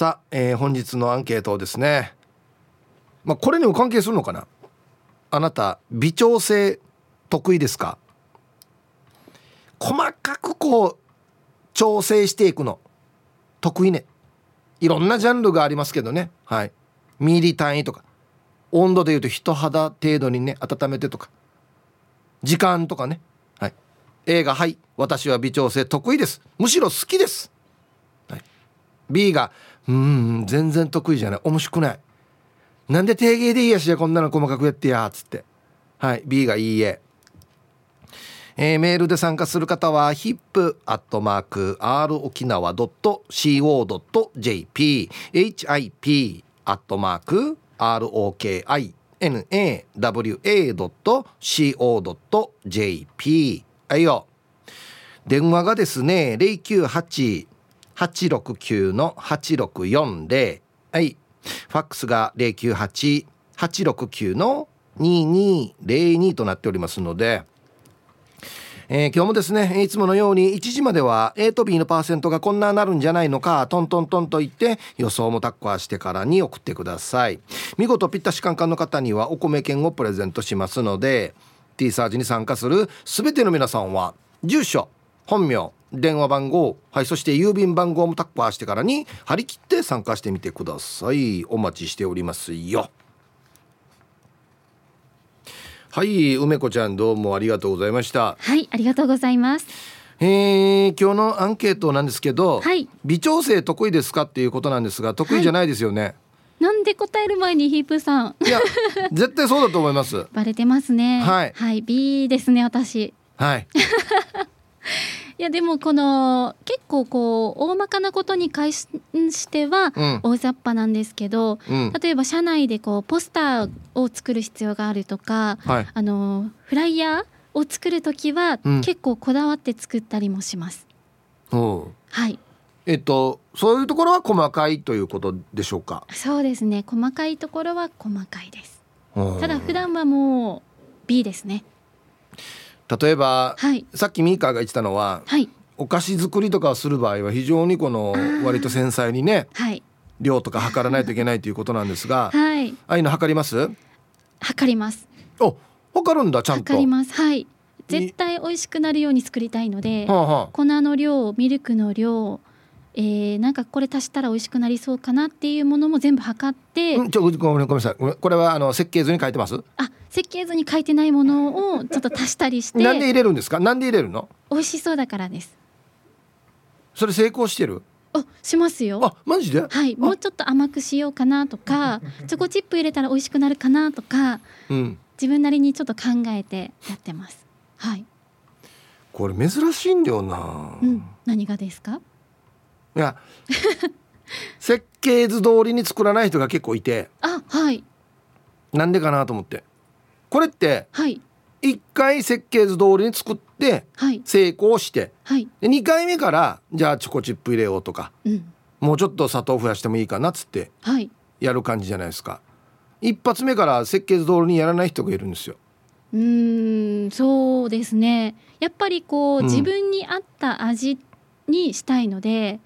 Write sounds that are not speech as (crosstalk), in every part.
さあ、えー、本日のアンケートですねまあこれにも関係するのかな？あなた微調整得意ですか？細かくこう調整していくの。得意ね。いろんなジャンルがありますけどね。はい。ミリ単位とか。温度でいうと人肌程度にね温めてとか。時間とかね。はい。A がはい私は微調整得意です。むしろ好きです、はい、B がうん全然得意じゃない。面白くない。なんで定芸でいいやしやこんなの細かくやってやっつって。はい B がいいえ。えー、メールで参加する方は hip.rokinawa.co.jp hip.rokinawa.co.jp はいよ。電話がですね098 869-8640はい。ファックスが098869の2202となっておりますので、えー、今日もですねいつものように1時までは A と B のパーセントがこんななるんじゃないのかトントントンと言って予想もタッカーしてからに送ってください。見事ぴったしカンカンの方にはお米券をプレゼントしますので T サージに参加する全ての皆さんは住所本名電話番号はいそして郵便番号もタッカーしてからに張り切って参加してみてください。お待ちしておりますよ。はい梅子ちゃんどうもありがとうございました。はいありがとうございます。えー、今日のアンケートなんですけど、はい、微調整得意ですかっていうことなんですが得意じゃないですよね、はい、なんで答える前にヒープさん。いや絶対そうだと思います。(laughs) バレてますね。はい。はい B ですね私。はい (laughs) いやでもこの結構こう大まかなことに関しては大雑把なんですけど、うん、例えば社内でこうポスターを作る必要があるとか、はい、あのフライヤーを作る時は結構こだわって作ったりもします。うん、はい。えっとそういうところは細かいということでしょうか？そうですね。細かいところは細かいです。ただ普段はもう B ですね。例えば、はい、さっきミーカーが言ってたのは、はい、お菓子作りとかをする場合は非常にこの割と繊細にね、はい、量とか測らないといけないということなんですが、(laughs) はい、ああいうの測ります？測ります。お測るんだちゃんと。測ります。はい。絶対美味しくなるように作りたいので、はあはあ、粉の量ミルクの量えー、なんかこれ足したら美味しくなりそうかなっていうものも全部測って、うん、ちょごめんごめんなさい。これはあの設計図に書いてます？あ設計図に書いてないものをちょっと足したりして。なんで入れるんですか？なんで入れるの？美味しそうだからです。それ成功してる？あしますよ。あマジで？はいもうちょっと甘くしようかなとかチョコチップ入れたら美味しくなるかなとか、うん、自分なりにちょっと考えてやってます。はい。これ珍しいんだよな、うん、何がですか？いや (laughs) 設計図通りに作らない人が結構いて。あはい。なんでかなと思って。これってはい。1回設計図通りに作って成功して、はい、で2回目からじゃあチョコチップ入れようとか、うん、もうちょっと砂糖増やしてもいいかなっつってやる感じじゃないですか、はい、一発目から設計図通りにやらない人がいるんですよ。うんそうですね。やっぱりこう、うん、自分に合った味にしたいので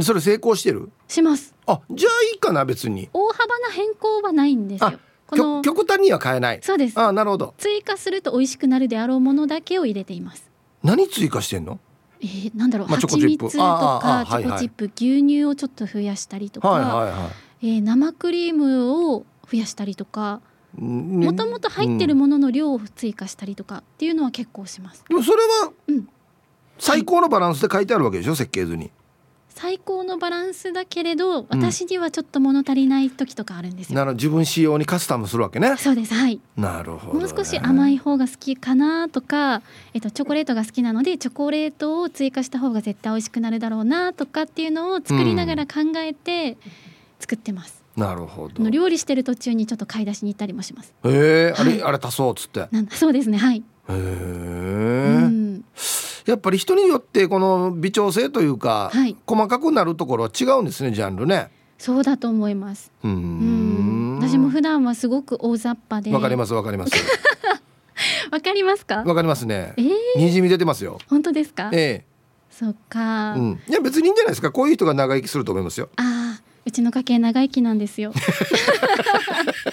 それ成功してる？します。あじゃあいいかな別に。大幅な変更はないんですよ。極端には変えない。そうです。あなるほど。追加すると美味しくなるであろうものだけを入れています。何追加してんの？えー、なんだろう、まあ、蜂蜜とかチョコチップ、牛乳をちょっと増やしたりとか、はいはいはい、えー、生クリームを増やしたりとかもともと入ってるものの量を追加したりとかっていうのは結構します、でもそれは、うん、最高のバランスで書いてあるわけでしょ？設計図に最高のバランスだけれど私にはちょっと物足りない時とかあるんですよ、なる自分仕様にカスタムするわけね。そうです。はい。なるほど、ね、もう少し甘い方が好きかなとか、えっと、チョコレートが好きなのでチョコレートを追加した方が絶対美味しくなるだろうなとかっていうのを作りながら考えて作ってます、うん、なるほど。料理してる途中にちょっと買い出しに行ったりもします。へえ、はい、あれあれ足そうっつって。そうですね。はいへえ、うんやっぱり人によってこの微調整というか、はい、細かくなるところは違うんですねジャンルね。そうだと思います。うん私も普段はすごく大雑把で。わかりますわかります。(laughs) わかりますか？わかりますね。ええー、にじみ出てますよ。本当ですか？ええー、そっか、うん。いや別にいいんじゃないですか？こういう人が長生きすると思いますよ。ああ。うちの家系長生きなんですよ (laughs)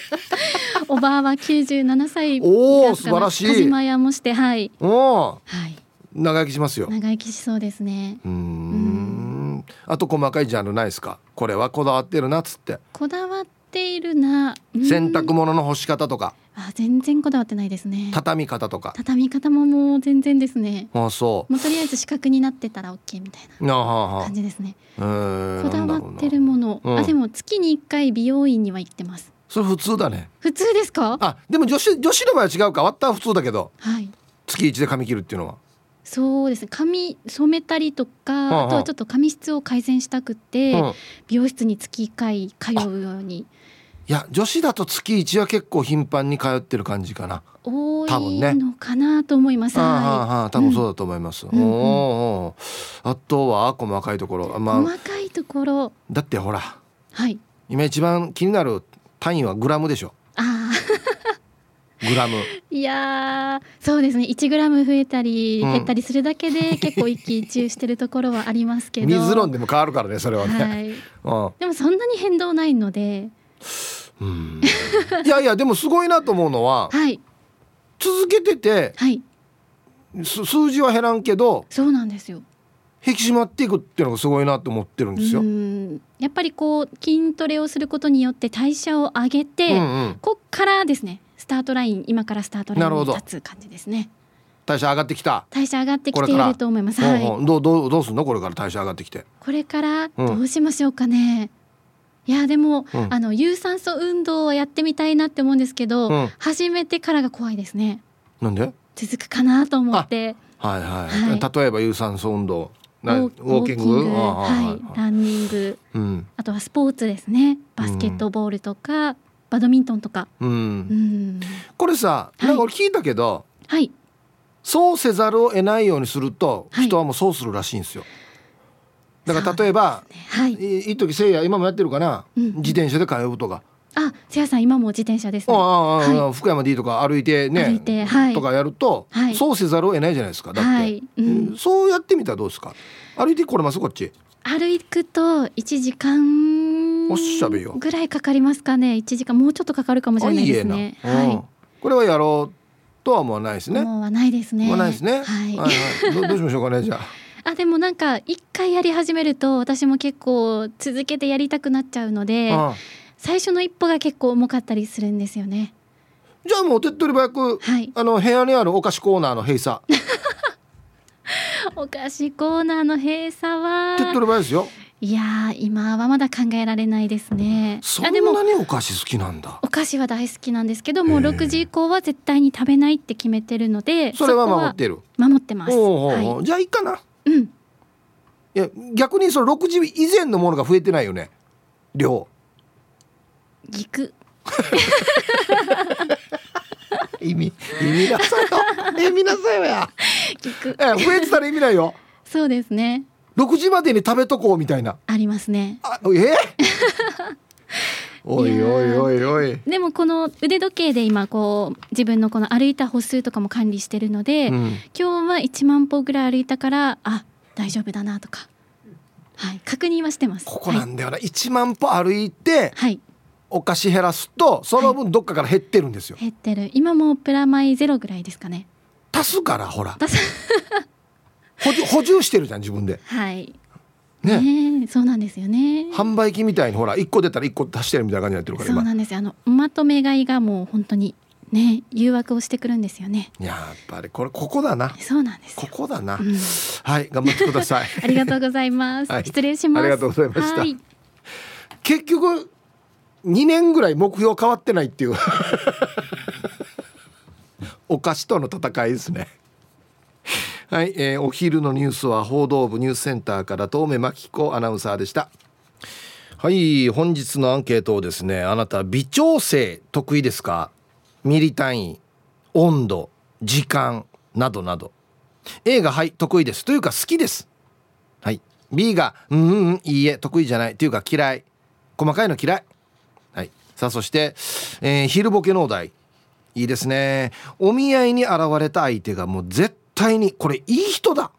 おばあは97歳おお素晴らしい。田島屋もしてはい。おおはい。長生きしますよ。長生きしそうですね。うん。あと細かいジャンルないですか？これはこだわってるなっつって。こだわっているな。洗濯物の干し方とか。あ全然こだわってないですね。畳み方とか。畳み方ももう全然ですね。あそもうとりあえず四角になってたら OK みたいうな感じですね。えーこだわってるもの、うん。あでも月に一回美容院には行ってますそれ普通だね。普通ですか？あでも女子女子の場合は違うか。割ったは普通だけど。はい。月一で髪切るっていうのは。そうですね。髪染めたりとか、あはあ。あとはちょっと髪質を改善したくて、うん。美容室に月1回通うように。いや女子だと月一は結構頻繁に通ってる感じかな。多多分ね。いのかなと思います。あーはあははあ多分そうだと思います、んうん。おーあとは細かいところ。まあ。細かいところ。だってほら。はい。今一番気になる単位はグラムでしょ。あグラム。ーいやーそうですね。1グラム増えたりうん。減ったりするだけで結構一喜一憂してるところはありますけど。(laughs) 水論でも変わるからねそれはね、はい、うん。でもそんなに変動ないので。うん。いやいやでもすごいなと思うのは (laughs) はい。続けててはい。す数字は減らんけどそうなんですよ。引き締まっていくっていうのがすごいなと思ってるんですよ。ううん。んやっぱりこう筋トレをすることによって代謝を上げて、うん、こっからですねスタートライン今からスタートラインに立つ感じですね。代謝上がってきた。代謝上がってきていると思います。はい。ほうほうどうどうどうすんの？これから代謝上がってきて。これからどうしましょうかね、いやでも、うん。あの有酸素運動はやってみたいなって思うんですけど、うん。始めてからが怖いですね。なんで？続くかなと思って。はいはい。はい。例えば有酸素運動、なウウォォーキング、はい、ランニングうん。あとはスポーツですね。バスケットボールとか、バドミントンとか。う。うん。んこれさ、はい。なんか俺聞いたけど、はい。そうせざるを得ないようにすると、はい。人はもうそうするらしいんですよ。だから例えば、はい。いいい時せいや今もやってるかな、うん。自転車で通うとか、あせやさん今も自転車ですね。ああああ、は福山 D とか歩いてね歩いてはい。とかやると、はい。そうせざるを得ないじゃないですかだって、はい。うん。そうやってみたらどうですか？歩いてこれます？こっち。歩くと1時間おっしゃべよ。ぐらいかかりますかね。1時間もうちょっとかかるかもしれないですね。あいいはこれはやろうとは思わないですいね。もうはないですね。思わないですね。はい、はいはい。どどうしましょうかね (laughs) じゃあ。あでもなんか一回やり始めると私も結構続けてやりたくなっちゃうのでうん最初の一歩が結構重かったりするんですよね。じゃあもう手っ取り早くはい。あの部屋にあるお菓子コーナーの閉鎖。(laughs) お菓子コーナーの閉鎖は手っ取り早いですよ。いやー今はまだ考えられないですね。そんあでもなにお菓子好きなんだ。お菓子は大好きなんですけどもうへー6時以降は絶対に食べないって決めてるのでそれはこ守ってる。守ってます。はい。じゃあいいかな。うん。いや逆にその6時以前のものが増えてないよね。量ぎく意味意味なさいよ。意味なさいよや。ぎくえ増えてたら意味ないよ。そうですね。6時までに食べとこうみたいな。ありますね。あえ？(laughs) おいおいおいおい、でもこの腕時計で今こう自分のこの歩いた歩数とかも管理してるので、うん、今日は1万歩ぐらい歩いたからあ大丈夫だなとか。はい確認はしてます。ここなんだよな、1万歩歩いてはい、はい、お菓子減らすとその分どっかから減ってるんですよ、減ってる。今もプラマイゼロぐらいですかね。足すからほら。足す。(laughs) 補充補充してるじゃん自分で。はい。ね。ねえそうなんですよね。販売機みたいにほら1個出たら1個足してるみたいな感じになってるから今。そうなんですよ。あのまとめ買いがもう本当にね誘惑をしてくるんですよね。やっぱりこれここだな。そうなんですこよ、こだな、うん、はい頑張ってください。(laughs) ありがとうございます、(laughs) はい。失礼します。ありがとうございました。はい。結局2年ぐらい目標変わってないっていう。(laughs) お菓子との戦いですね。はい、えーお昼のニュースは報道部ニュースセンターから遠目真紀子アナウンサーでした。はい本日のアンケートをですねあなた微調整得意ですか？ミリ単位温度時間などなど。A がはい得意です。というか好きです。はい。B がうんうんうんいいえ得意じゃない。というか嫌い。細かいの嫌い。はい。さあそして、えー昼ボケのお題。いいですね。お見合いに現れた相手がもう絶対にこれいい人だ。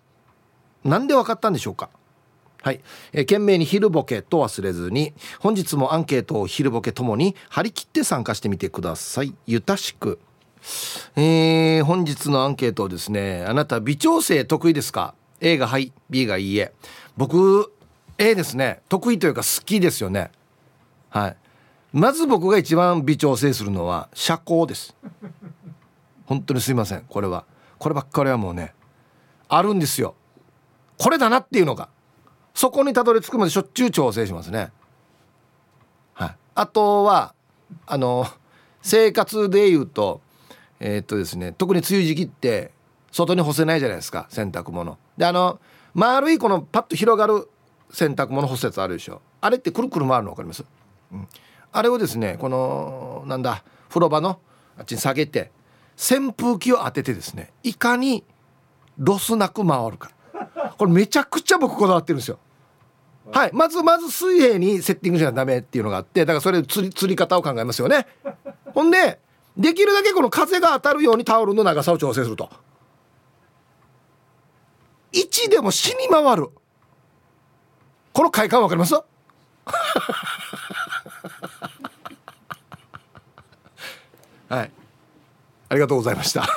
なんで分かったんでしょうか。はい、えー、懸命に昼ボケと忘れずに本日もアンケートを昼ボケともに張り切って参加してみてください。ゆたしく。えー、本日のアンケートをですねあなた微調整得意ですか？A がはい B がいいえ。僕 A ですね。得意というか好きですよね。はい。まず僕が一番微調整するのは車高です。本当にすいません。これは。こればっかりはもうねあるんですよ。これだなっていうのが。そこにたどり着くまでしょっちゅう調整しますね。はい。あとはあの生活でいうとえー、っとですね特に梅雨時期って外に干せないじゃないですか洗濯物。であの丸いこのパッと広がる洗濯物干すやつあるでしょ。あれってくるくる回るの分かります、うん、あれをですねこのなんだ風呂場のあっちに下げて扇風機を当ててですねいかにロスなく回るか。これめちゃくちゃ僕こだわってるんですよ。はいまずまず水平にセッティングしなダメっていうのがあってだからそれ釣り釣り方を考えますよね。ほんでできるだけこの風が当たるようにタオルの長さを調整すると。1でも死に回る。この快感わかりますはいありがとうございました。(laughs)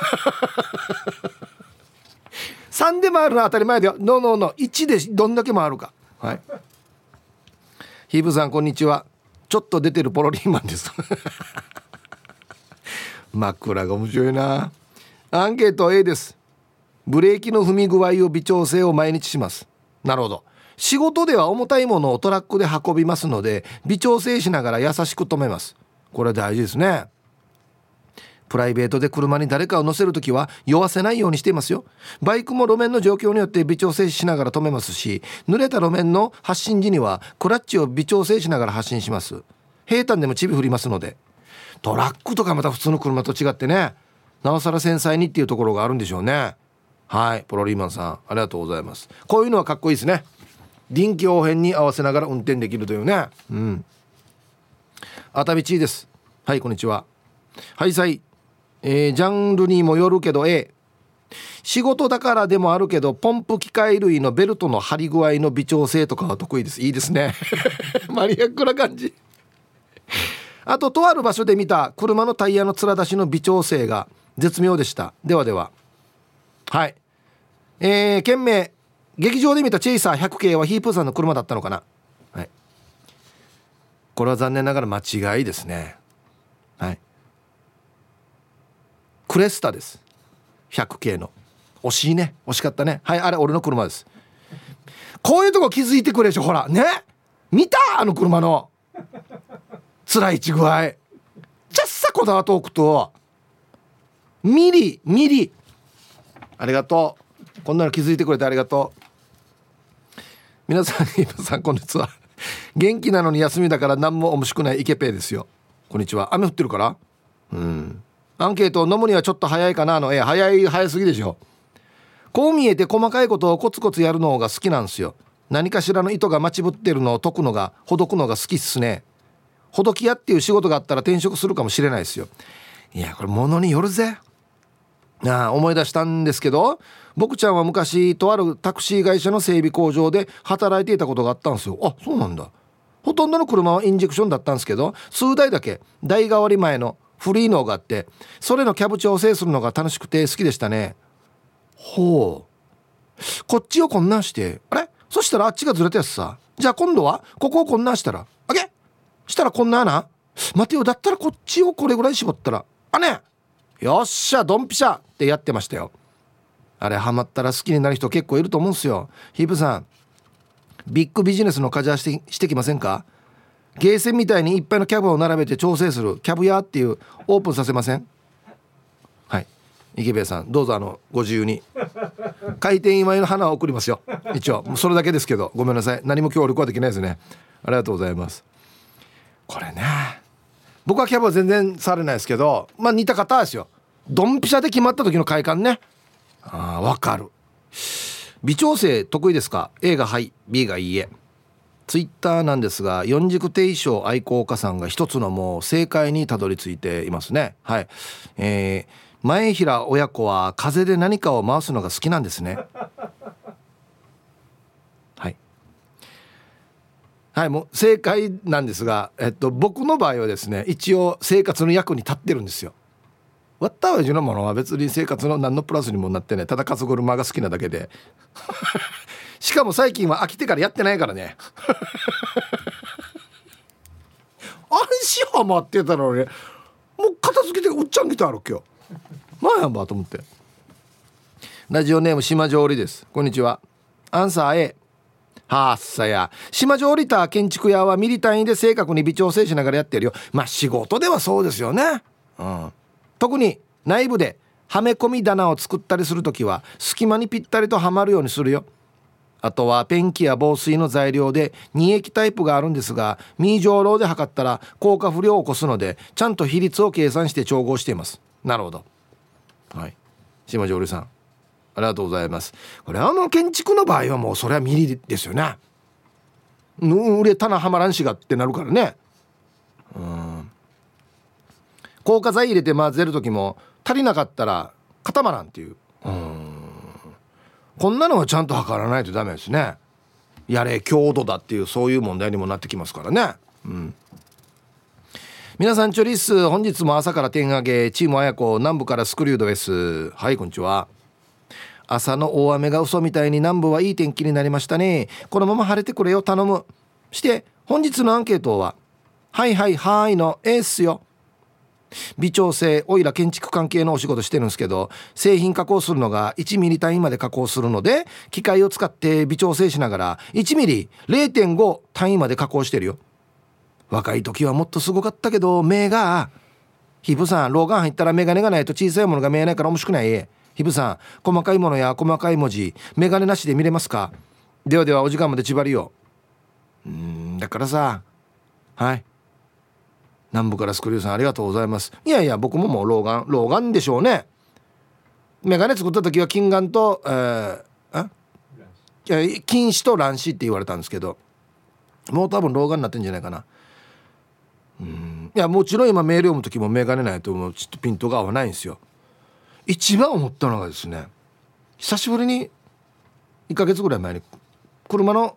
3で回るのは当たり前だよ。ノーノーノー。1でどんだけ回るか。はい。ヒーブさんこんにちは。ちょっと出てるポロリーマンです。(laughs) 枕が面白いな。アンケート A です。ブレーキの踏み具合を微調整を毎日します。なるほど。仕事では重たいものをトラックで運びますので微調整しながら優しく止めます。これは大事ですね。プライベートで車に誰かを乗せる時は酔わせないようにしていますよ。バイクも路面の状況によって微調整しながら止めますし濡れた路面の発進時にはクラッチを微調整しながら発進します。平坦でもチビ振りますので。トラックとかまた普通の車と違ってね。なおさら繊細にっていうところがあるんでしょうね。はいポロリーマンさんありがとうございます。こういうのはかっこいいですね。臨機応変に合わせながら運転できるというね。うん。熱海地です。はいこんにちは。はいさい。えー、ジャンルにもよるけど A 仕事だからでもあるけどポンプ機械類のベルトの張り具合の微調整とかは得意です。いいですね。(laughs) マニアックな感じ。あととある場所で見た車のタイヤの面出しの微調整が絶妙でした。ではでは。はい。えー、件名。劇場で見たチェイサー100系はヒープーさんの車だったのかな。はい。これは残念ながら間違いですね。はい。クレスタです。100系の。惜しいね。惜しかったね。はいあれ俺の車です。こういうとこ気づいてくれでしょほらね。見た？あの車の。辛いち具合。ちゃっさこだわっておくと。ミリミリ。ありがとう。こんなの気づいてくれてありがとう。皆さん皆さんこんにちは。元気なのに休みだから何も面白くないイケペイですよ。こんにちは。雨降ってるから。うん。アンケートを飲むにはちょっと早いかなの。え早い早すぎでしょ。こう見えて細かいことをコツコツやるのが好きなんですよ。何かしらの糸が待ちぶってるのを解くのがほどくのが好きっすね。ほどき屋っていう仕事があったら転職するかもしれないですよ。いやこれ物によるぜ。ああ思い出したんですけど僕ちゃんは昔とあるタクシー会社の整備工場で働いていたことがあったんですよ。あそうなんだ。ほとんどの車はインジェクションだったんですけど数台だけ代替わり前のフリーノーがあってそれのキャブ調整するのが楽しくて好きでしたね。ほう。こっちをこんなんしてあれ？そしたらあっちがずれたやつさ。じゃあ今度はここをこんなんしたらあげ？したらこんなな？待てよ。だったらこっちをこれぐらい絞ったらあね？よっしゃドンピシャ！ってやってましたよ。あれハマったら好きになる人結構いると思うんすよ。ヒープさんビッグビジネスのカジャしてしてきませんか？ゲーセンみたいにいっぱいのキャブを並べて調整する。キャブ屋っていうオープンさせません？はい。池部さんどうぞあのご自由に。開店祝いの花を送りますよ。一応。それだけですけど。ごめんなさい。何も協力はできないですね。ありがとうございます。これね。僕はキャブは全然触れないですけど。まあ似た方ですよ。ドンピシャで決まった時の快感ね。あわかる。微調整得意ですか？A がはい。B がいいえ。ツイッターなんですが四軸定称愛好家さんが一つのもう正解にたどり着いていますね。はい。えー、前平親子は風で何かを回すのが好きなんですね。(laughs) はい。はいもう正解なんですが、えっと、僕の場合はですね一応生活の役に立ってるんですよ。割った親父のものは別に生活の何のプラスにもなってねただ家族車が好きなだけで。しかも最近は飽きてからやってないからね。足は待ってたのにもう片付けてうっちゃん来てある今日まあやんばと思って。ラジオネーム島上りです。こんにちは。アンサー A はっさや。島上りた建築屋はミリ単位で正確に微調整しながらやってるよ。まあ仕事ではそうですよね。うん。特に内部ではめ込み棚を作ったりする時は隙間にぴったりとはまるようにするよ。あとはペンキや防水の材料で2液タイプがあるんですがミージョーローで測ったら効果不良を起こすのでちゃんと比率を計算して調合しています。なるほど。はい。島上流さん。ありがとうございます。これあの建築の場合はもうそれはミリですよね。ぬ売れ棚はまらんしがってなるからね。うん。硬化剤入れて混ぜる時も足りなかったら固まらんっていう。うん。こんなのはちゃんと測らないとダメですね。やれ強度だっていうそういう問題にもなってきますからね。うん。皆さんチョリス本日も朝から点上げチーム綾子南部からスクリュードです。はいこんにちは。朝の大雨が嘘みたいに南部はいい天気になりましたね。このまま晴れてくれよ頼む。して本日のアンケートははいはいはいのエースよ。微調整オイラ建築関係のお仕事してるんですけど製品加工するのが1ミリ単位まで加工するので機械を使って微調整しながら1ミリ0.5単位まで加工してるよ。若い時はもっとすごかったけど目がヒブさん老眼入ったら眼鏡がないと小さいものが見えないから面白くない。ヒブさん細かいものや細かい文字眼鏡なしで見れますか？ではではお時間まで縛りよ。うんだからさはい。南部からスクリューさんありがとうございます。いやいや僕ももう老眼老眼でしょうね。眼鏡作った時は金眼と、えー、金糸と卵子って言われたんですけどもう多分老眼になってんじゃないかな。うん。いやもちろん今メール読む時も眼鏡ないともうちょっとピントが合わないんですよ。一番思ったのがですね久しぶりに1ヶ月ぐらい前に車の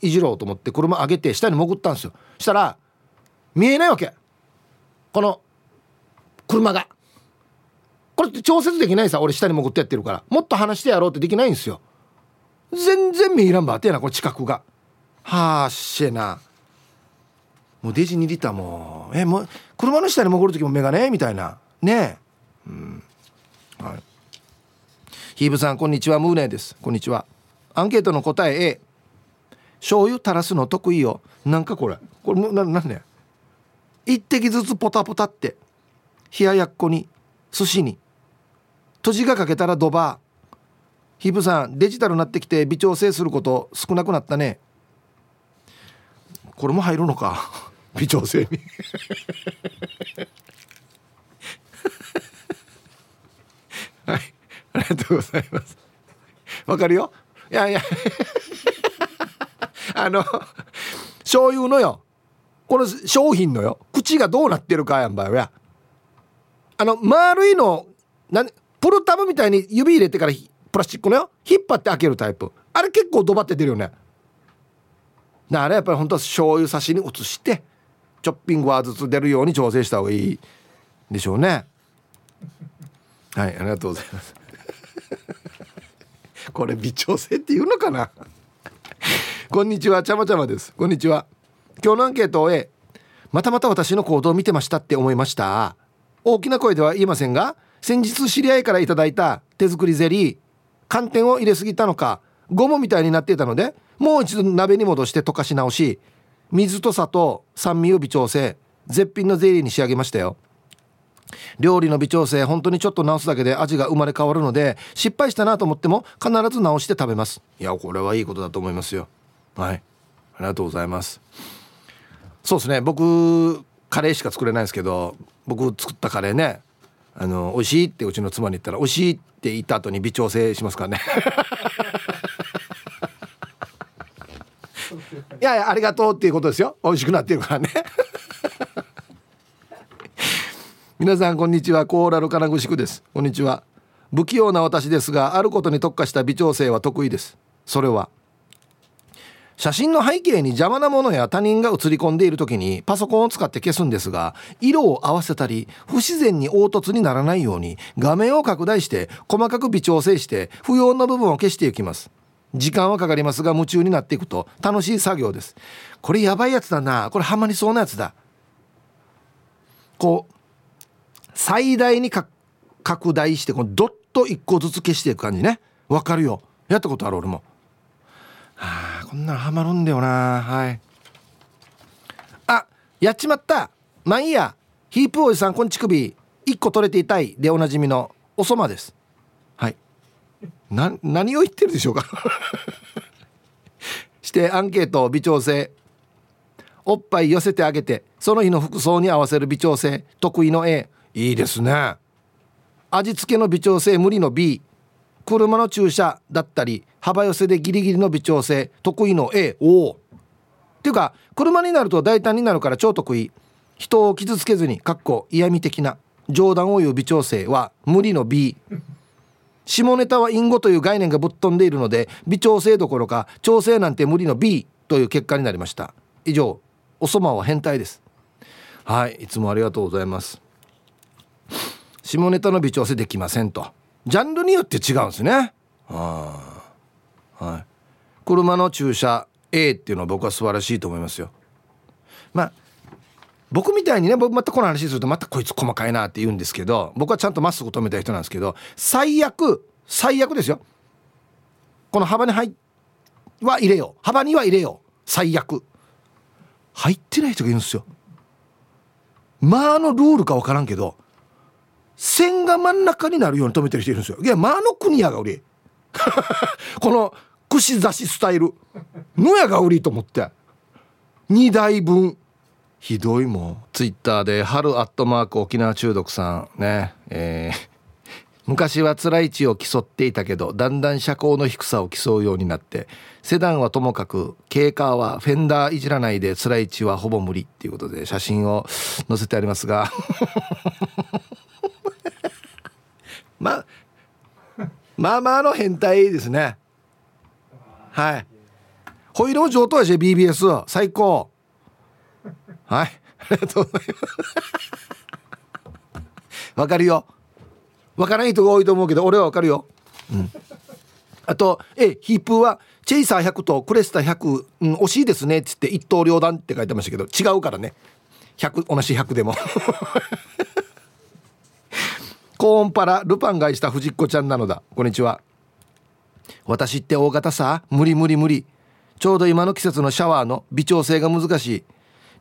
いじろうと思って車上げて下に潜ったんですよ。したら見えないわけ。この車が。これって調節できないさ俺下に潜ってやってるから。もっと離してやろうってできないんですよ。全然見えらんばってやなこれ近くが。はあしえな。もうデジ2リッターもえもう車の下に潜る時も目がねみたいな。ねえ。うん。はい。ヒーブさんこんにちは。ムーネです。こんにちは。アンケートの答え A 醤油垂らすの得意よ。なんかこれ。これもななんね一滴ずつポタポタって冷ややっこに寿司に。閉じがかけたらドバー。ヒブさんデジタルになってきて微調整すること少なくなったね。これも入るのか。(laughs) 微調整に。(laughs) はい。ありがとうございます。わかるよ？いやいや。(laughs) あの醤油のよ。この商品のよ。口がどうなってるかやんばよやあの丸いのなんプルタブみたいに指入れてからプラスチックのよ。引っ張って開けるタイプ。あれ結構ドバって出るよね。あれやっぱり本当は醤油差しに移してチョッピングはずつ出るように調整した方がいいでしょうね。はいありがとうございます。(laughs) これ微調整っていうのかな？(laughs) こんにちはちゃまちゃまです。こんにちは。今日のアンケートを終えまたまた私の行動を見てましたって思いました。大きな声では言えませんが先日知り合いからいただいた手作りゼリー寒天を入れすぎたのかゴムみたいになっていたのでもう一度鍋に戻して溶かし直し水と砂糖酸味を微調整絶品のゼリーに仕上げましたよ。料理の微調整本当にちょっと直すだけで味が生まれ変わるので失敗したなと思っても必ず直して食べます。いやこれはいいことだと思いますよ。はい。ありがとうございます。そうですね。僕カレーしか作れないですけど僕作ったカレーね。あの美味しいってうちの妻に言ったら美味しいって言った後に微調整しますからね。(laughs) いやいやありがとうっていうことですよ。美味しくなってるからね。(laughs) 皆さんこんにちは。コーラル金具宿です。こんにちは。不器用な私ですがあることに特化した微調整は得意です。それは写真の背景に邪魔なものや他人が写り込んでいる時にパソコンを使って消すんですが色を合わせたり不自然に凹凸にならないように画面を拡大して細かく微調整して不要な部分を消していきます。時間はかかりますが夢中になっていくと楽しい作業です。これやばいやつだな。これハマりそうなやつだ。こう最大に拡大してこのドッと1個ずつ消していく感じね。わかるよ。やったことある俺も。はあこんなのハマるんだよな。はい。あやっちまった。まあいいや。ヒープおじさんこんちくび。1個取れていたい。でおなじみの。おそまです。はい。な何を言ってるでしょうか。(laughs) してアンケート微調整。おっぱい寄せてあげて。その日の服装に合わせる微調整。得意の A いいですね。味付けの微調整。無理の B 車の駐車だったり。幅寄せでギリギリの微調整。得意の A おおっていうか車になると大胆になるから超得意。人を傷つけずにかっこ嫌味的な。冗談を言う微調整は無理の B 下ネタは隠語という概念がぶっ飛んでいるので微調整どころか調整なんて無理の B という結果になりました。以上おそまは変態です。はいいつもありがとうございます。下ネタの微調整できませんと。ジャンルによって違うんですね。はい、車の駐車 A っていうのは僕は素晴らしいと思いますよ。まあ僕みたいにね僕またこの話するとまたこいつ細かいなって言うんですけど僕はちゃんとまっすぐ止めた人なんですけど最悪最悪ですよ。この幅に入は入れよう。幅には入れよう。最悪。入ってない人がいるんですよ。まああのルールか分からんけど線が真ん中になるように止めてる人いるんですよ。いやまあの国やが俺。(laughs) この串刺しスタイル。のやが売りと思って。2台分。ひどいもん。ツイッターで春アットマーク沖縄中毒さん。ね。えー、(laughs) 昔は辛い地を競っていたけどだんだん車高の低さを競うようになって。セダンはともかく軽カーはフェンダーいじらないで辛い地はほぼ無理っていうことで写真を載せてありますが。(laughs) まあまあまあの変態ですね。はい。ホイールも上等やし BBS 最高。はい。ありがとうございます。わかるよ。わからない人が多いと思うけど俺はわかるよ。うん。あとえヒープはチェイサー100とクレスタ100、うん、惜しいですね。っつって一刀両断って書いてましたけど違うからね。100同じ100でも。コーンパラルパン買いした藤子ちゃんなのだ。こんにちは。私って大型さ。無理無理無理。ちょうど今の季節のシャワーの微調整が難しい。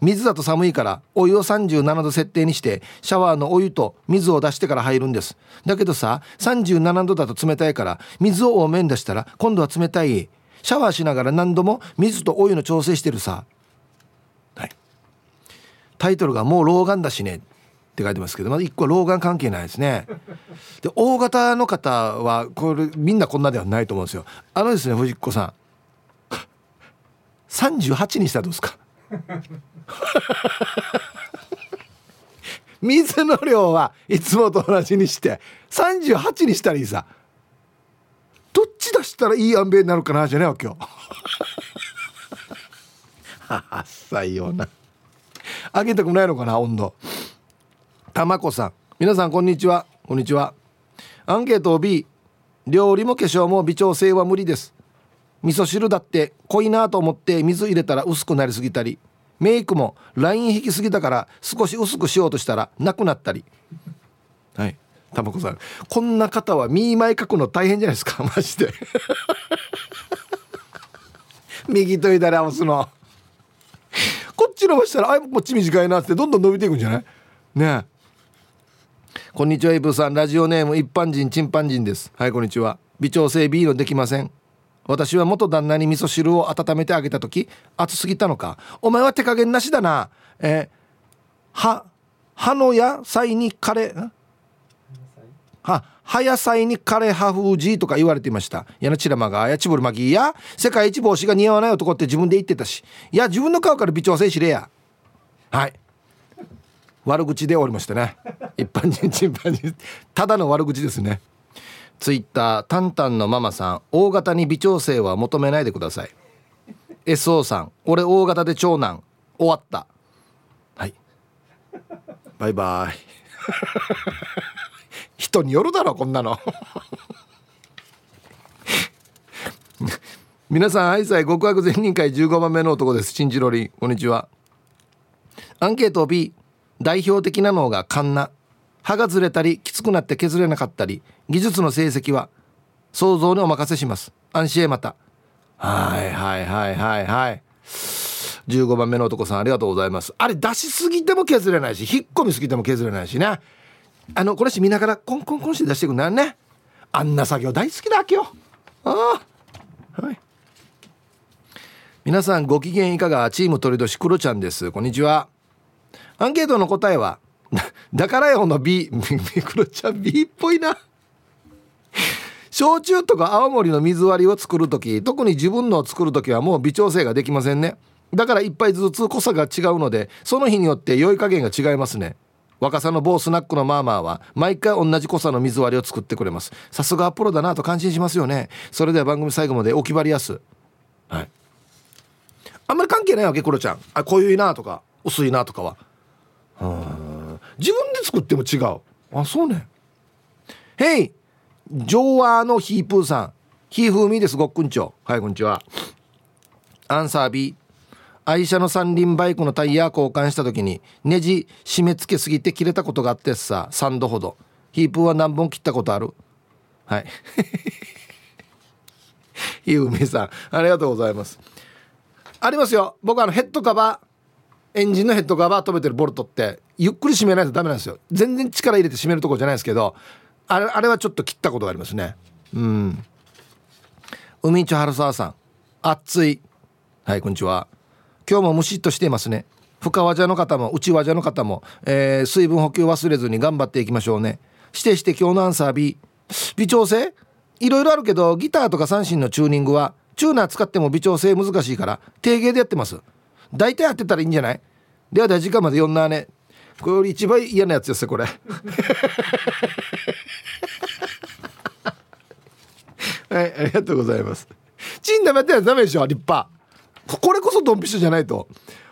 水だと寒いからお湯を37度設定にしてシャワーのお湯と水を出してから入るんです。だけどさ37度だと冷たいから水を多めに出したら今度は冷たい。シャワーしながら何度も水とお湯の調整してるさ。はい。タイトルが「もう老眼だしね」って書いてますけどまだ1個老眼関係ないですね。で大型の方はこれみんなこんなではないと思うんですよ。あのですね藤子さん。38にしたらどうですか？(laughs) 水の量はいつもと同じにして38にしたらいいさ。どっち出したらいい安米になるかなじゃねえわ今日。(laughs) はっさいような。上げたくないのかな温度。たまこさん。皆さんこんにちは。こんにちは。アンケート B 料理も化粧も微調整は無理です。味噌汁だって濃いなと思って水入れたら薄くなりすぎたり。メイクもライン引きすぎたから少し薄くしようとしたらなくなったり。はい。たまこさん。こんな方は見舞い書くの大変じゃないですか？(laughs) マジで。(laughs) 右と左合わすの。こっち伸ばしたらあこっち短いなってどんどん伸びていくんじゃない？ねえ。こんにちはイブさん。ラジオネーム一般人チンパンジンです。はいこんにちは。微調整 B のできません。私は元旦那に味噌汁を温めてあげた時熱すぎたのかお前は手加減なしだな。え、は葉の野菜にカレーは葉野菜にカレーハフージーとか言われていました。やなちらまがやちぶるまぎや。世界一帽子が似合わない男って自分で言ってたし。いや自分の顔から微調整しれや。はい。悪口でおりましたね。(laughs) 一般人チンパンジー。ただの悪口ですね。ツイッタータンタンのママさん。大型に微調整は求めないでください。SO さん。俺大型で長男。終わった。はい。バイバイ。(laughs) 人によるだろこんなの。(laughs) 皆さん愛妻極悪善人会15番目の男です。新次郎りこんにちは。アンケート B 代表的なのがカンナ。歯がずれたりきつくなって削れなかったり技術の成績は想像にお任せします。安心へまた。はいはいはいはいはい。15番目の男さんありがとうございます。あれ出しすぎても削れないし引っ込みすぎても削れないしね。あのこれし見ながらコンコンコンして出していくんだねあんな作業大好きだ今日ああ。はい。皆さんご機嫌いかが？チーム鳥年クロちゃんです。こんにちは。アンケートの答えは (laughs) だからよの B クロちゃん B っぽいな。焼酎とか青森の水割りを作る時特に自分のを作る時はもう微調整ができませんね。だから一杯ずつ濃さが違うのでその日によって酔い加減が違いますね。若さの某スナックのマーマーは毎回同じ濃さの水割りを作ってくれます。さすがプロだなと感心しますよね。それでは番組最後までお決まりやす。はい。あんまり関係ないわけクロちゃん。あ濃ゆいなとか薄いなとかは。自分で作っても違う。あそうね。へい上和のヒープーさん。ヒーフーミーですごっくんちょ。はいこんにちは。アンサー B 愛車の三輪バイクのタイヤ交換した時にネジ締め付けすぎて切れたことがあってさ3度ほど。ヒープーは何本切ったことある？はい。(laughs) ヒーフーミーさんありがとうございます。ありますよ。僕あのヘッドカバー。エンジンのヘッドカバー止めてるボルトってゆっくり締めないとダメなんですよ。全然力入れて締めるとこじゃないですけどあれあれはちょっと切ったことがありますね。うん。海一春沢さん。暑い。はいこんにちは。今日もムシッとしていますね。深和者の方も内和者の方も、えー、水分補給忘れずに頑張っていきましょうね。してして今日のアンサー B 微調整？いろいろあるけどギターとか三振のチューニングはチューナー使っても微調整難しいから定芸でやってます。大体やってたらいいんじゃない？ではでは時間まで読んだね。これより一番嫌なやつですよこれ。(laughs) はいありがとうございます。チンダメってやダメでしょ立派。これこそドンピシャじゃないと。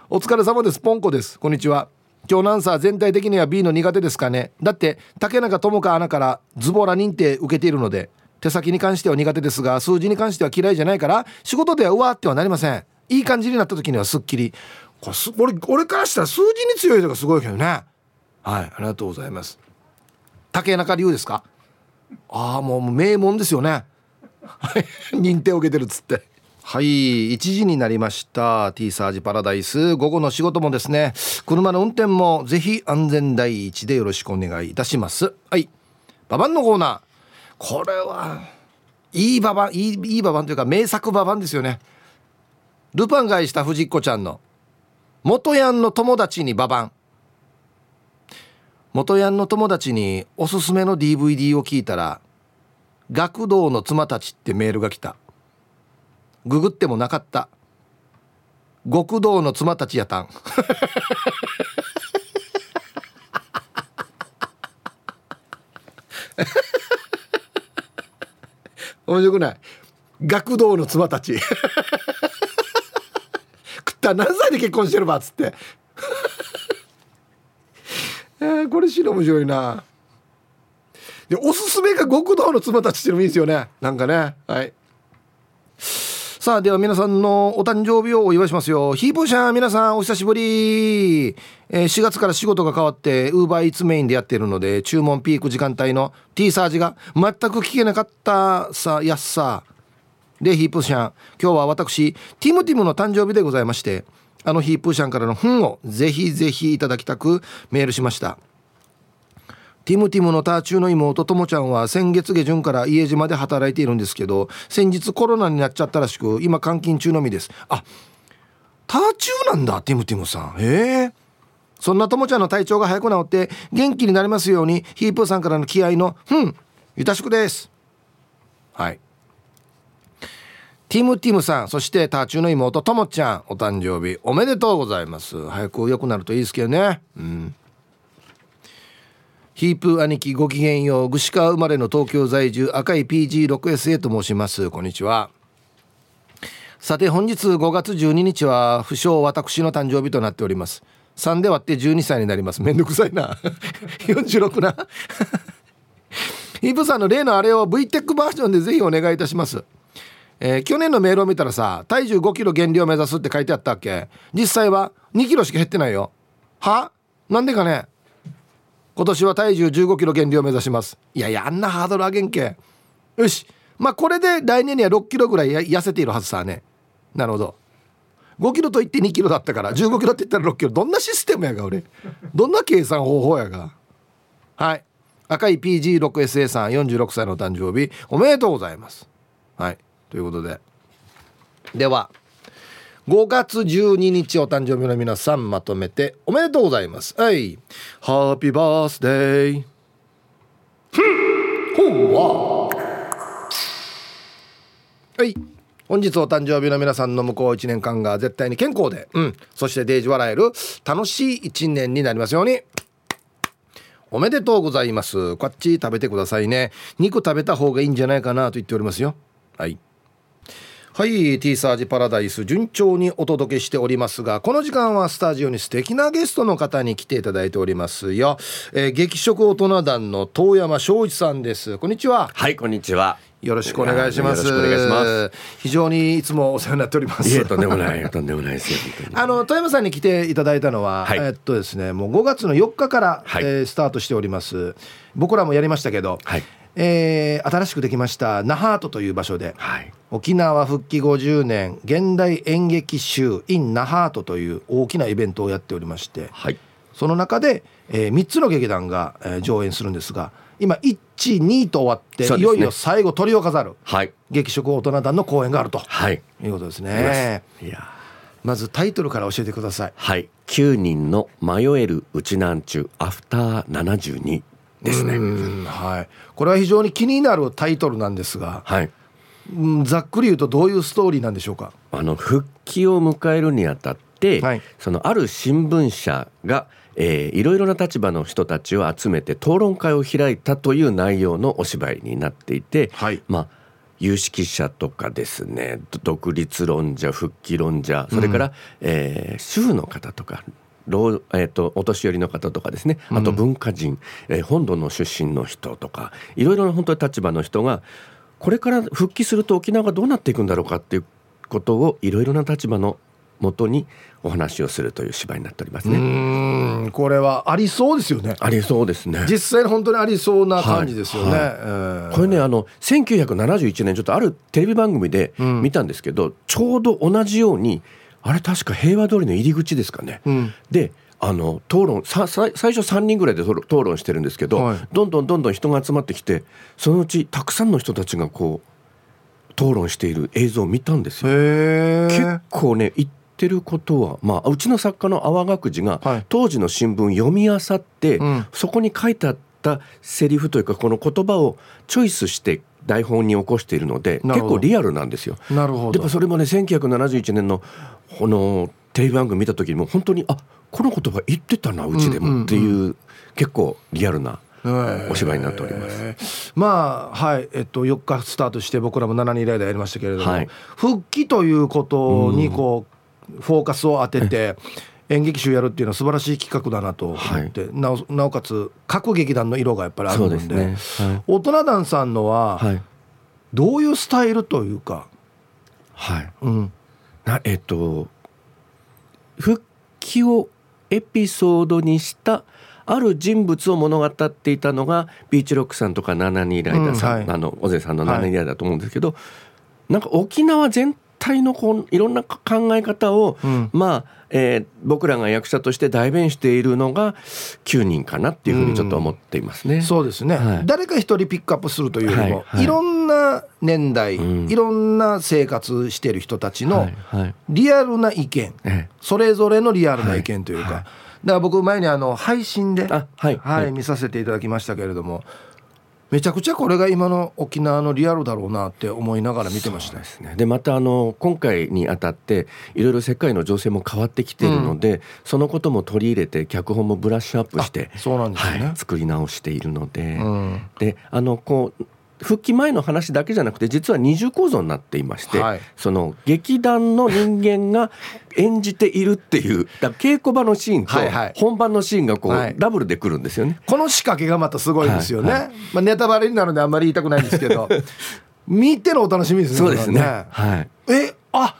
お疲れ様ですポンコです。こんにちは。今日のアンサー全体的には B の苦手ですかね。だって竹中智香アナからズボラ認定受けているので手先に関しては苦手ですが数字に関しては嫌いじゃないから仕事ではうわってはなりません。いい感じになった時にはすっきり。これす俺俺からしたら数字に強いとかすごいけどね。はいありがとうございます。竹中龍ですか？ああもう名門ですよね。認定を受けてるっつって。はい1時になりました。T サージパラダイス。午後の仕事もですね。車の運転もぜひ安全第一でよろしくお願いいたします。はいババンのコーナー。これはいいババンいいいいババンというか名作ババンですよね。ルパンがした藤子ちゃんの。元ヤンの友達にババン。元ヤンの友達におすすめの DVD を聞いたら「学童の妻たち」ってメールが来た。ググってもなかった。極道の妻たちやたん。面白くない？(laughs) 学童の妻たち。った。何歳で結婚してるばっつって。(laughs) えー、これ死の面白いな。でおすすめが極道の妻たちっていうのもいいですよね。なんかね。はい。さあでは皆さんのお誕生日をお祝いしますよ。ヒープーシャン皆さんお久しぶり、えー、4月から仕事が変わってウーバーイーツメインでやってるので注文ピーク時間帯の T サージが全く聞けなかったさやっさ。でヒープーシャン今日は私ティムティムの誕生日でございましてあのヒープーシャンからの「ふん」をぜひぜひいただきたくメールしました。ティムティムのターチューの妹ともちゃんは先月下旬から家島で働いているんですけど先日コロナになっちゃったらしく今監禁中のみです。あターチューなんだティムティムさん。へえ。そんなともちゃんの体調が早く治って元気になりますようにヒープーさんからの気合の「うんゆたしくです」はい。ティムティムさんそしてターチューの妹ともちゃんお誕生日おめでとうございます。早く良くなるといいですけどね。うん。ヒープ兄貴ごきげんよう串川生まれの東京在住赤い PG6SA と申します。こんにちは。さて本日5月12日は不詳私の誕生日となっております。3で割って12歳になります。めんどくさいな。(laughs) 46な。(laughs) イブさんの例のあれを VTEC バージョンでぜひお願いいたします。えー、去年のメールを見たらさ体重5キロ減量目指すって書いてあったっけ？実際は2キロしか減ってないよ。は？なんでかね？今年は体重15キロ減量目指します。いやいやあんなハードル上げんけ。よし。まあこれで来年には6キロぐらい痩せているはずさね。なるほど。5キロと言って2キロだったから15キロって言ったら6キロ。どんなシステムやが俺。どんな計算方法やが。はい。赤い PG6SA さん46歳の誕生日。おめでとうございます。はい。ということで。では5月12日お誕生日の皆さんまとめておめでとうございます。はい。ハッピーバースデーほはい。本日お誕生日の皆さんの向こう1年間が絶対に健康で、うん、そしてデージ笑える楽しい1年になりますように。おめでとうございます。こっち食べてくださいね。肉食べた方がいいんじゃないかなと言っておりますよ。はい。はい T サージパラダイス順調にお届けしておりますがこの時間はスタジオに素敵なゲストの方に来ていただいておりますよ、えー、劇食大人団の遠山翔一さんですこんにちははいこんにちはよろしくお願いします。よろしくお願いします。非常にいつもお世話になっております。いえとんでもないとんでもないですよ。あの富山さんに来ていただいたのは、はい、えっとですねもう5月の4日から、はい、えー、スタートしております。僕らもやりましたけど、はい、えー、新しくできました那覇ートという場所で、はい、沖縄復帰50年現代演劇集 in 那覇ートという大きなイベントをやっておりまして、はい、その中で、えー、3つの劇団が、えー、上演するんですが今12と終わって、ね、いよいよ最後鳥を飾る、はい、劇食大人団の公演があると、はい、いうことですね。いやまずタイトルから教えてください。はい、9人の迷えるうちなんちゅうアフター72ですね。はい、これは非常に気になるタイトルなんですが、はい、ざっくり言うとどういうストーリーなんでしょうか？あの復帰を迎えるにあたって、はい、そのある新聞社がえー、いろいろな立場の人たちを集めて討論会を開いたという内容のお芝居になっていて、はい、まあ有識者とかですね独立論者復帰論者それから、うん、えー、主婦の方とか老えーと、お年寄りの方とかですねあと文化人、うん、えー、本土の出身の人とかいろいろな本当に立場の人がこれから復帰すると沖縄がどうなっていくんだろうかっていうことをいろいろな立場のもとにお話をするという芝居になっておりますね。これはありそうですよね。ありそうですね。実際本当にありそうな感じですよね。はいはい、これねあの1971年ちょっとあるテレビ番組で見たんですけど、うん、ちょうど同じようにあれ確か平和通りの入り口ですかね。うん、であの討論さ最初3人ぐらいで討論してるんですけど、はい、どんどんどんどん人が集まってきてそのうちたくさんの人たちがこう討論している映像を見たんですよ。結構ねってることは、まあ、うちの作家の阿波学寺が当時の新聞読み漁って、うん、そこに書いてあったセリフというかこの言葉をチョイスして台本に起こしているので結構リアルなんですよ。なるほど。でもそれもね1971年のこのテレビ番組見た時にも本当にあこの言葉言ってたなうちでも。っていううん。うんうん、結構リアルな。お芝居になっております。まあはいえっと4日スタートして僕らも7人ライダーやりましたけれども、はい、復帰ということにこう、フォーカスを当てて演劇集やるっていうのは素晴らしい企画だなと思って、はい、なおなおかつ各劇団の色がやっぱりあるんで、ね。はい、大人団さんのはどういうスタイルというか。はい、うん、なえっと復帰をエピソードにしたある人物を物語っていたのがビーチロックさんとかナナニーライダーさん、うんはい、あの小瀬さんのナナニーライダーだと思うんですけど、はい、なんか沖縄全体のこういろんな考え方を、うん、まあ、えー、僕らが役者として代弁しているのが9人かなっていうふうにちょっと思っていますね。うん、そうですね、はい、誰か一人ピックアップするというよりも、はい。はい、いろんな年代、うん、いろんな生活している人たちのリアルな意見、はいはい、それぞれのリアルな意見というか、はい、だから僕前にあの配信で、はい。はい、見させていただきましたけれども。めちゃくちゃこれが今の沖縄のリアルだろうなって思いながら見てました。ですね。でまたあの今回にあたっていろいろ世界の情勢も変わってきているので、うん、そのことも取り入れて脚本もブラッシュアップしてそうなんですね、はい、作り直しているので、うん、であのこう復帰前の話だけじゃなくて実は二重構造になっていまして、はい、その劇団の人間が演じているっていう稽古場のシーンと本番のシーンがこう、はい、ダブルでくるんですよね。この仕掛けがまたすごいですよね。はいはい、まあ、ネタバレになるんであんまり言いたくないんですけど (laughs) 見てのお楽しみですね。そうですね。はい。えあ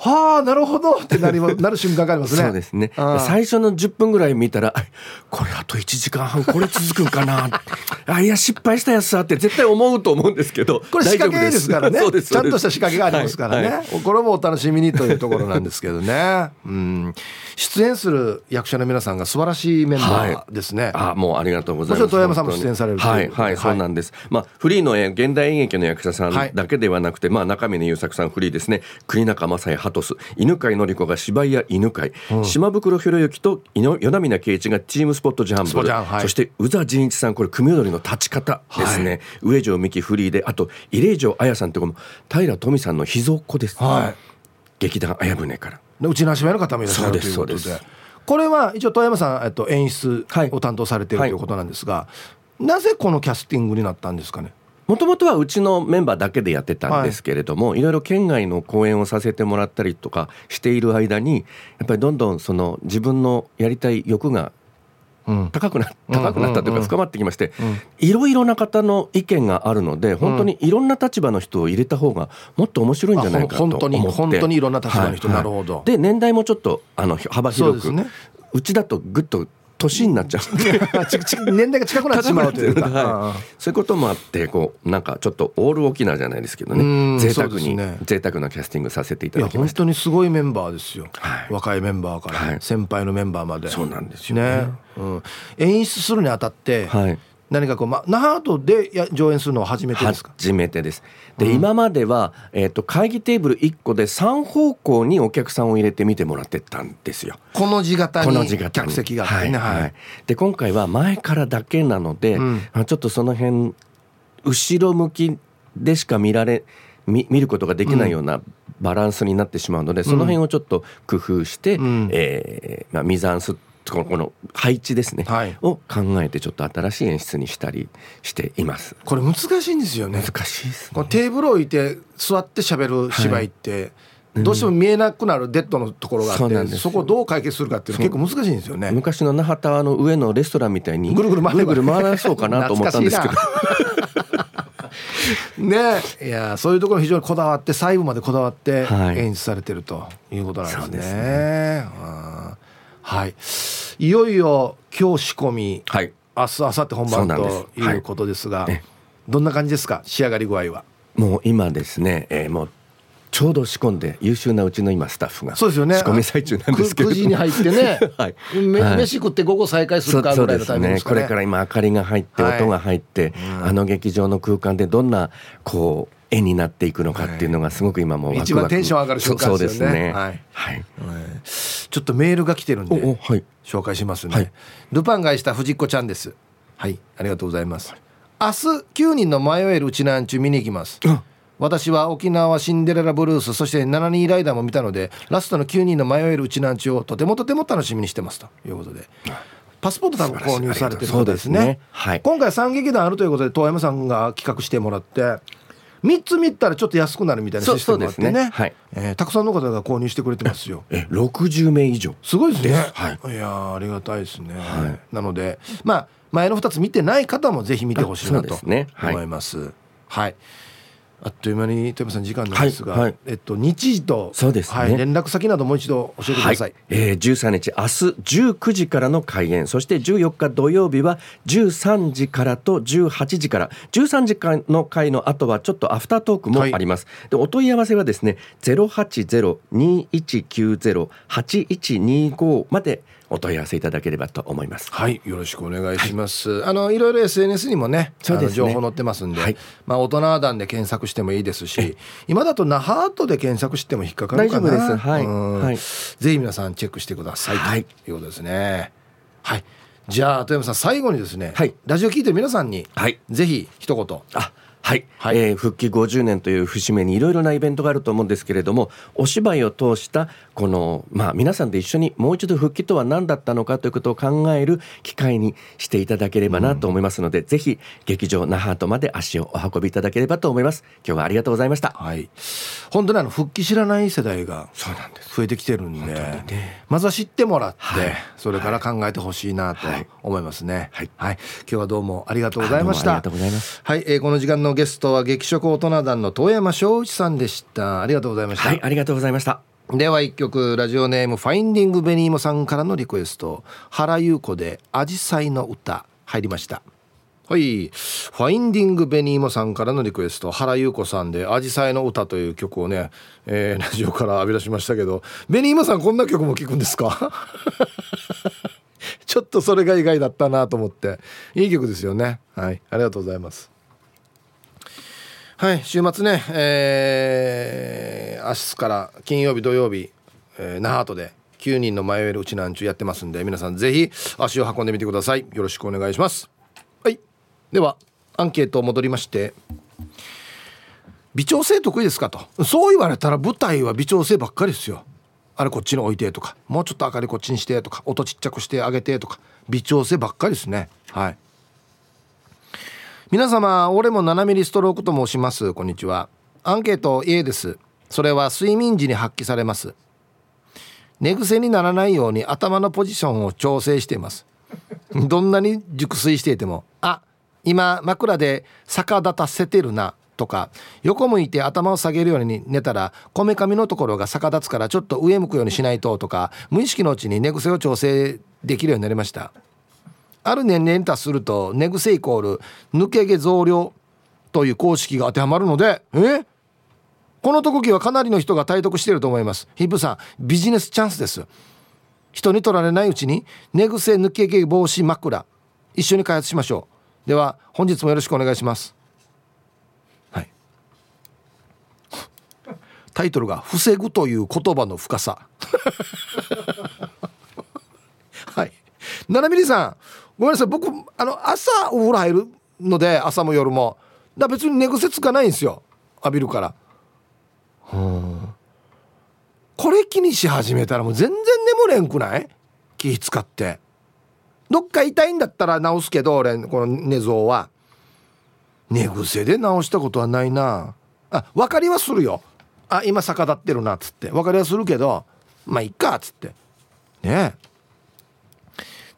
はあなるほどってなりま (laughs) なる瞬間がありますね。そうですね。最初の10分ぐらい見たらこれあと1時間半これ続くんかな (laughs) あいや失敗したやつさって絶対思うと思うんですけどこれ仕掛けですからねちゃんとした仕掛けがありますからね、はいはい、これもお楽しみにというところなんですけどね。うん出演する役者の皆さんが素晴らしいメンバーですね。はい、あもうありがとうございます。もちろん遠山さんも出演されるはいはい、そうなんです。まあフリーの現代演劇の役者さんだけではなくて、まあ中峰優作さんフリーですね。国中正也ハトス。犬飼のり子が芝居や犬飼、うん、島袋博之と与那峰圭一がチームスポットジャンブル、はい、そして宇佐仁一さんこれ組踊りの立ち方ですね、はい、上条美希フリーであと伊礼城綾さんというも平富さんの秘蔵っ子です、はい、劇団綾船から。うちの足前の方もいらっしゃるということで。これは一応富山さん、えっと、演出を担当されている、ということなんですが、なぜこのキャスティングになったんですかね？もともとはうちのメンバーだけでやってたんですけれども、はい、いろいろ県外の公演をさせてもらったりとかしている間にやっぱりどんどんその自分のやりたい欲が高くな高くなったというか深まってきましていろいろな方の意見があるので本当にいろんな立場の人を入れた方がもっと面白いんじゃないかと思って。本当に本当にいろんな立場の人、はい。はい、なるほど。で年代もちょっとあの幅広くう、ね,、ちだとぐっと年になっちゃう (laughs) 年代が近くなってしまうというか、(laughs) はい、そういうこともあってこうなんかちょっとオール沖縄じゃないですけどね。贅沢に、ね、贅沢なキャスティングさせていただきました。本当にすごいメンバーですよ、はい、若いメンバーから、先輩のメンバーまで。そうなんですよね、ね、うん、演出するにあたって、はい何かこう、ま、那覇とでや上演するのは初めてですか？初めてです。で、うん、今までは、えーと、会議テーブル1個で3方向にお客さんを入れて見てもらってたんですよ。この字型に客席があってね、はい、はい、で今回は前からだけなので、うん、ちょっとその辺後ろ向きでしか見られ見見ることができないようなバランスになってしまうので、うん、その辺をちょっと工夫して、うん、えー、まあ、ミザンスこの配置ですね、はい、を考えてちょっと新しい演出にしたりしています。これ難しいんですよね。難しいです、ね、このテーブル置いて座って喋る芝居って、はい。どうしても見えなくなるデッドのところがあって、そこをどう解決するかっていうの結構難しいんですよね。昔の那覇タワーの上のレストランみたいにぐるぐる回る回らそうかなと思ったんですけど。(laughs) ねいやそういうところ非常にこだわって細部までこだわって演出されてるということなんですね。はい、はいいよいよ今日仕込み、はい、明日明後日本番ということですが、はい、どんな感じですか？仕上がり具合は。もう今ですね、えー、もうちょうど仕込んで優秀なうちの今スタッフがそうですよね。仕込み最中なんですけど9時に入ってね、(laughs) はい、飯食って午後再開するかぐらいのタイミングですかね、ね、これから今明かりが入って音が入って、はい、あの劇場の空間でどんなこう絵になっていくのかっていうのがすごく今もワクワク、一番テンション上がる瞬間ですよね。ね。はい、はい、ちょっとメールが来てるんで、はい、紹介しますね、はい、ルパンがした藤子ちゃんです。はい、ありがとうございます。明日9人の迷えるうちなんちゅ見に行きます。私は沖縄シンデレラブルースそして7人ライダーも見たのでラストの9人の迷えるうちなんちゅをとてもとても楽しみにしてますと。いうことで。パスポート多分購入されてるそうですね、はい、今回3劇団あるということで遠山さんが企画してもらって3つ見たらちょっと安くなるみたいなシステムがあってね。ね、はい。えー、たくさんの方が購入してくれてますよ。え60名以上。すごいですね、はい、いやありがたいですね、はい、なのでまあ前の2つ見てない方もぜひ見てほしいなと思います、ね、はいあっという間に富山さん時間なんですが、はいはい、えっと日時とそうです、ね、はい、連絡先などもう一度教えてください。はい、えー、13日明日19時からの開演、そして14日土曜日は13時からと18時から、13時間の回の後はちょっとアフタートークもあります。はい、でお問い合わせはですね080-2190-8125までお問い合わせいただければと思います。はい、よろしくお願いします。はい、あのいろいろ SNS にもね、ね、情報載ってますんで、はい、まあ大人団で検索してもいいですし、今だと那覇アートで検索しても引っかかるかな。大丈夫です。はい。はい、ぜひ皆さんチェックしてください、はい、ということですね。はい。じゃあ富山さん最後にですね、はい、ラジオ聞いてる皆さんに、はい、ぜひ一言。あはい、はい、えー、復帰50年という節目にいろいろなイベントがあると思うんですけれどもお芝居を通したこの、まあ、皆さんで一緒にもう一度復帰とは何だったのかということを考える機会にしていただければなと思いますので、うん、ぜひ劇場那覇とまで足をお運びいただければと思います。今日はありがとうございました。はい。本当にあの復帰知らない世代が増えてきてるんで、ね、まずは知ってもらって、はい、それから考えてほしいなと思いますね、はい、はい、今日はどうもありがとうございました。ありがとうございます。はい、えー、この時間のゲストは劇食大人団の遠山翔一さんでした。ありがとうございました。はいありがとうございました。では一曲ラジオネームファインディングベニーモさんからのリクエスト。原優子で「あじさいの歌」入りました。はい。ファインディングベニーモさんからのリクエスト原優子さんで「あじさいの歌」という曲をね、えー、ラジオから浴び出しましたけどベニーモさんこんな曲も聴くんですか？(laughs) ちょっとそれが意外だったなと思って。いい曲ですよね。はい。ありがとうございますはい週末ねえー、明日から金曜日土曜日、えー、那覇とで9人の迷えるうちなんちゅうやってますんで皆さんぜひ足を運んでみてください。よろしくお願いします。はい。ではアンケート戻りまして微調整得意ですかと。そう言われたら舞台は微調整ばっかりですよ。あれこっちに置いてとかもうちょっと明かりこっちにしてとか音ちっちゃくしてあげてとか微調整ばっかりですね。はい。皆様俺も7ミリストロークと申します。こんにちは。アンケート A です。それは睡眠時に発揮されます。寝癖にならないように頭のポジションを調整しています。どんなに熟睡していてもあ今枕で逆立たせてるなとか横向いて頭を下げるように寝たらこめかみのところが逆立つからちょっと上向くようにしないととか無意識のうちに寝癖を調整できるようになりました。ある年齢に達すると寝癖イコール抜け毛増量という公式が当てはまるのでえ？この特技はかなりの人が体得していると思います。ヒップさんビジネスチャンスです。人に取られないうちに寝癖抜け毛防止枕一緒に開発しましょう。では本日もよろしくお願いします。はい。タイトルが「防ぐ」という言葉の深さ。(laughs) はい。七ミリさんごめんなさい。僕あの朝お風呂入るので朝も夜も。だ別に寝癖つかないんですよ。浴びるから。うんこれ気にし始めたらもう全然眠れんくない？気使って。どっか痛いんだったら治すけど俺この寝相は。寝癖で治したことはないな。あ分かりはするよ。あ今逆立ってるなっつって。分かりはするけどまあいっかっつって。ねえ。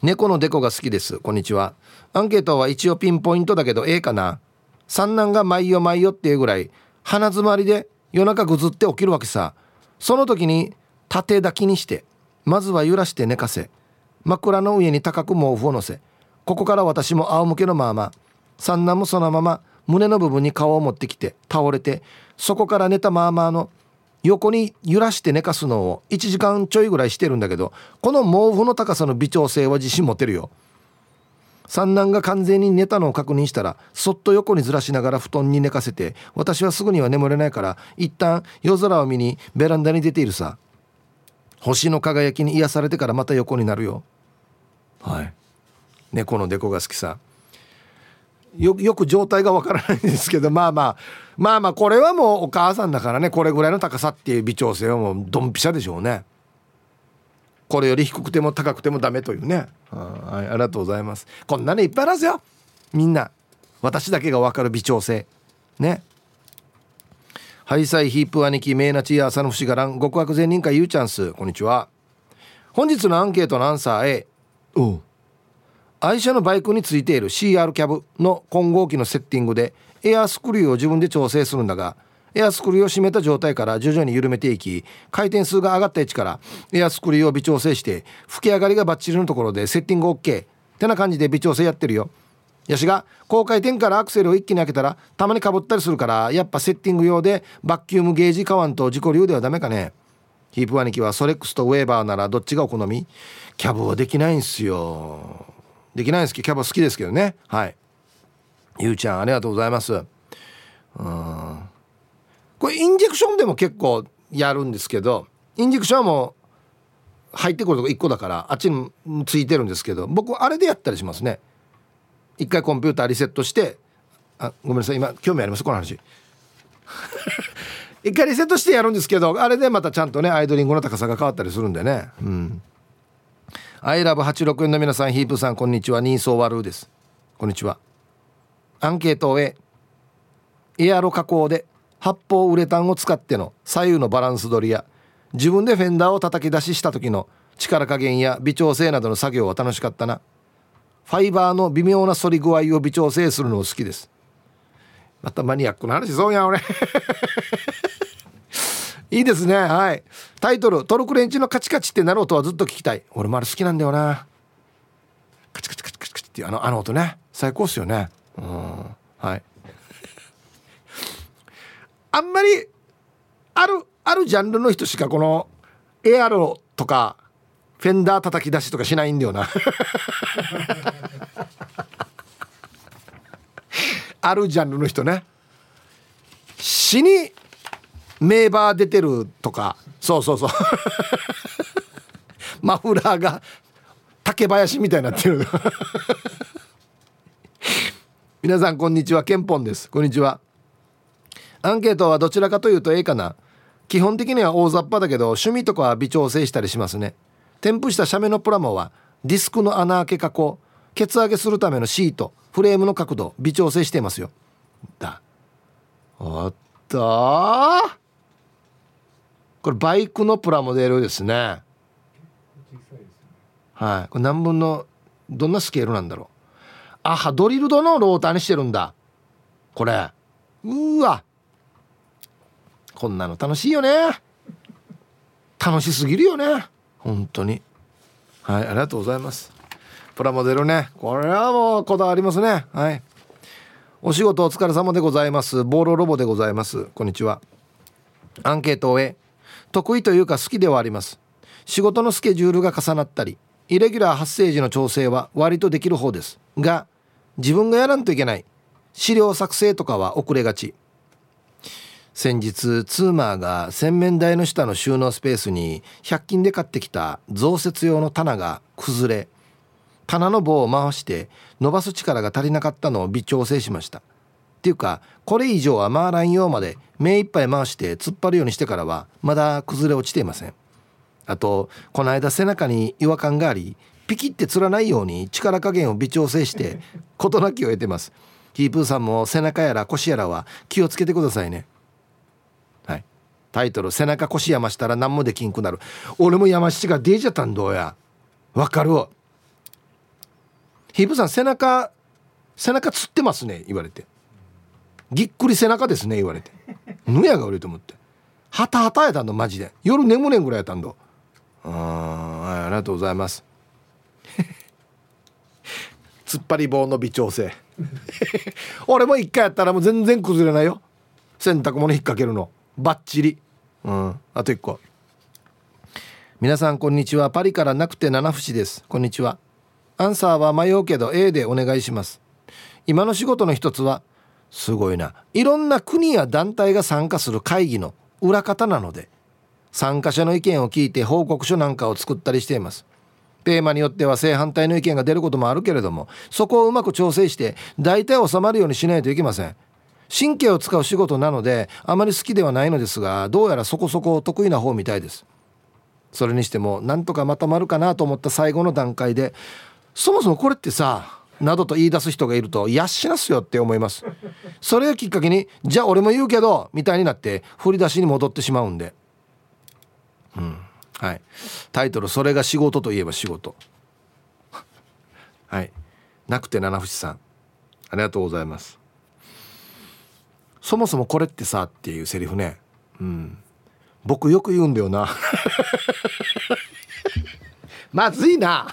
猫のデコが好きです。こんにちは。アンケートは一応ピンポイントだけどええかな。三男が毎夜毎夜っていうぐらい鼻詰まりで夜中ぐずって起きるわけさ。その時に縦抱きにしてまずは揺らして寝かせ枕の上に高く毛布を乗せここから私も仰向けのまま三男もそのまま胸の部分に顔を持ってきて倒れてそこから寝たままの横に揺らして寝かすのを1時間ちょいぐらいしてるんだけどこの毛布の高さの微調整は自信持てるよ。三男が完全に寝たのを確認したらそっと横にずらしながら布団に寝かせて私はすぐには眠れないから一旦夜空を見にベランダに出ているさ。星の輝きに癒されてからまた横になるよ。はい。猫のデコが好きさよよく状態がわからないんですけどまあまあまあまあこれはもうお母さんだからねこれぐらいの高さっていう微調整はもうドンピシャでしょうね。これより低くても高くてもダメというね。はいありがとうございます。こんなにいっぱいあるんですよ。みんな。私だけが分かる微調整。ね。ハイサイヒープ兄貴メイナチー朝の節がらん極悪善人会ゆうチャンスこんにちは。本日のアンケートのアンサー A お愛車のバイクについている CR キャブの混合機のセッティングでエアスクリューを自分で調整するんだがエアスクリューを締めた状態から徐々に緩めていき回転数が上がった位置からエアスクリューを微調整して吹き上がりがバッチリのところでセッティング OK ってな感じで微調整やってるよ。ヤシが高回転からアクセルを一気に開けたらたまにかぶったりするからやっぱセッティング用でバッキュームゲージ買わんと自己流ではダメかね。ヒープ兄貴はソレックスとウェーバーならどっちがお好み？キャブはできないんすよ。できないですけどキャブ好きですけどね。はい。ゆうちゃんありがとうございます。うん。これインジェクションでも結構やるんですけどインジェクションはもう入ってくるとこ1個だからあっちについてるんですけど僕あれでやったりしますね。一回コンピューターリセットしてあごめんなさい今興味あります？この話。(laughs) 一回リセットしてやるんですけどあれでまたちゃんとねアイドリングの高さが変わったりするんでね。うん。アイラブ864の皆さんヒープさんこんにちは。ニーソーワルーです。こんにちは。アンケートをエアロ加工で発泡ウレタンを使っての左右のバランス取りや自分でフェンダーを叩き出しした時の力加減や微調整などの作業は楽しかったな。ファイバーの微妙な反り具合を微調整するの好きです。またマニアックな話そうやん俺。いいですね。はい。タイトル「トルクレンチのカチカチってなる音はずっと聞きたい」俺もあれ好きなんだよな。カチカチカチカチカチっていうあのあの音ね。最高っすよね。うん。はい。(laughs) あんまりあるあるジャンルの人しかこのエアロとかフェンダー叩き出しとかしないんだよな。(laughs) あるジャンルの人ね。死に名バー出てるとか。そうそうそう。(laughs) マフラーが竹林みたいになってる。(laughs) 皆さんこんにちは。ケンポンです。こんにちは。アンケートはどちらかというとええかな。基本的には大雑把だけど趣味とかは微調整したりしますね。添付した写メのプラモはディスクの穴開け加工ケツ上げするためのシートフレームの角度微調整していますよ。だ。おっとこれバイクのプラモデルですね。はい。これ何分のどんなスケールなんだろう。あはドリルドのローターにしてるんだ。これ。うわ。こんなの楽しいよね。楽しすぎるよね。本当に。はいありがとうございます。プラモデルね。これはもうこだわりますね。はい。お仕事お疲れ様でございます。ボーロロボでございます。こんにちは。アンケートを終え得意というか好きではあります。仕事のスケジュールが重なったりイレギュラー発生時の調整は割とできる方です。が自分がやらんといけない資料作成とかは遅れがち。先日ツーマーが洗面台の下の収納スペースに100均で買ってきた増設用の棚が崩れ棚の棒を回して伸ばす力が足りなかったのを微調整しました。っていうかこれ以上は回らんようまで目いっぱい回して突っ張るようにしてからはまだ崩れ落ちていません。あとこの間背中に違和感がありピキってつらないように力加減を微調整して事なきを得てます。ヒープーさんも背中やら腰やらは気をつけてくださいね。はい。タイトル「背中腰山したら何もできんくなる」俺も山七が出ちゃったんどうや。わかるわ。ヒープーさん背中背中つってますね言われて。ぎっくり背中ですね言われて。ぬやが売れと思って。はたはたやたんどマジで。夜眠れんぐらいやったんどあありがとうございます。(laughs) 突っ張り棒の微調整。(laughs) 俺も一回やったらもう全然崩れないよ。洗濯物引っ掛けるの。バッチリ。うん。あと一個。皆さんこんにちは。パリからなくて七節です。こんにちは。アンサーは迷うけど A でお願いします。今の仕事の一つはすごいな。いろんな国や団体が参加する会議の裏方なので参加者の意見を聞いて報告書なんかを作ったりしています。テーマによっては正反対の意見が出ることもあるけれどもそこをうまく調整して大体収まるようにしないといけません。神経を使う仕事なのであまり好きではないのですがどうやらそこそこ得意な方みたいです。それにしてもなんとかまとまるかなと思った最後の段階でそもそもこれってさなどと言い出す人がいると「やっしなすよ」って思います。それをきっかけに「じゃあ俺も言うけど」みたいになって振り出しに戻ってしまうんで。うん。はい。タイトル「それが仕事といえば仕事」はい。なくて七節さん。ありがとうございます。そもそもこれってさっていうセリフね。うん。僕よく言うんだよな。(laughs) まずいな。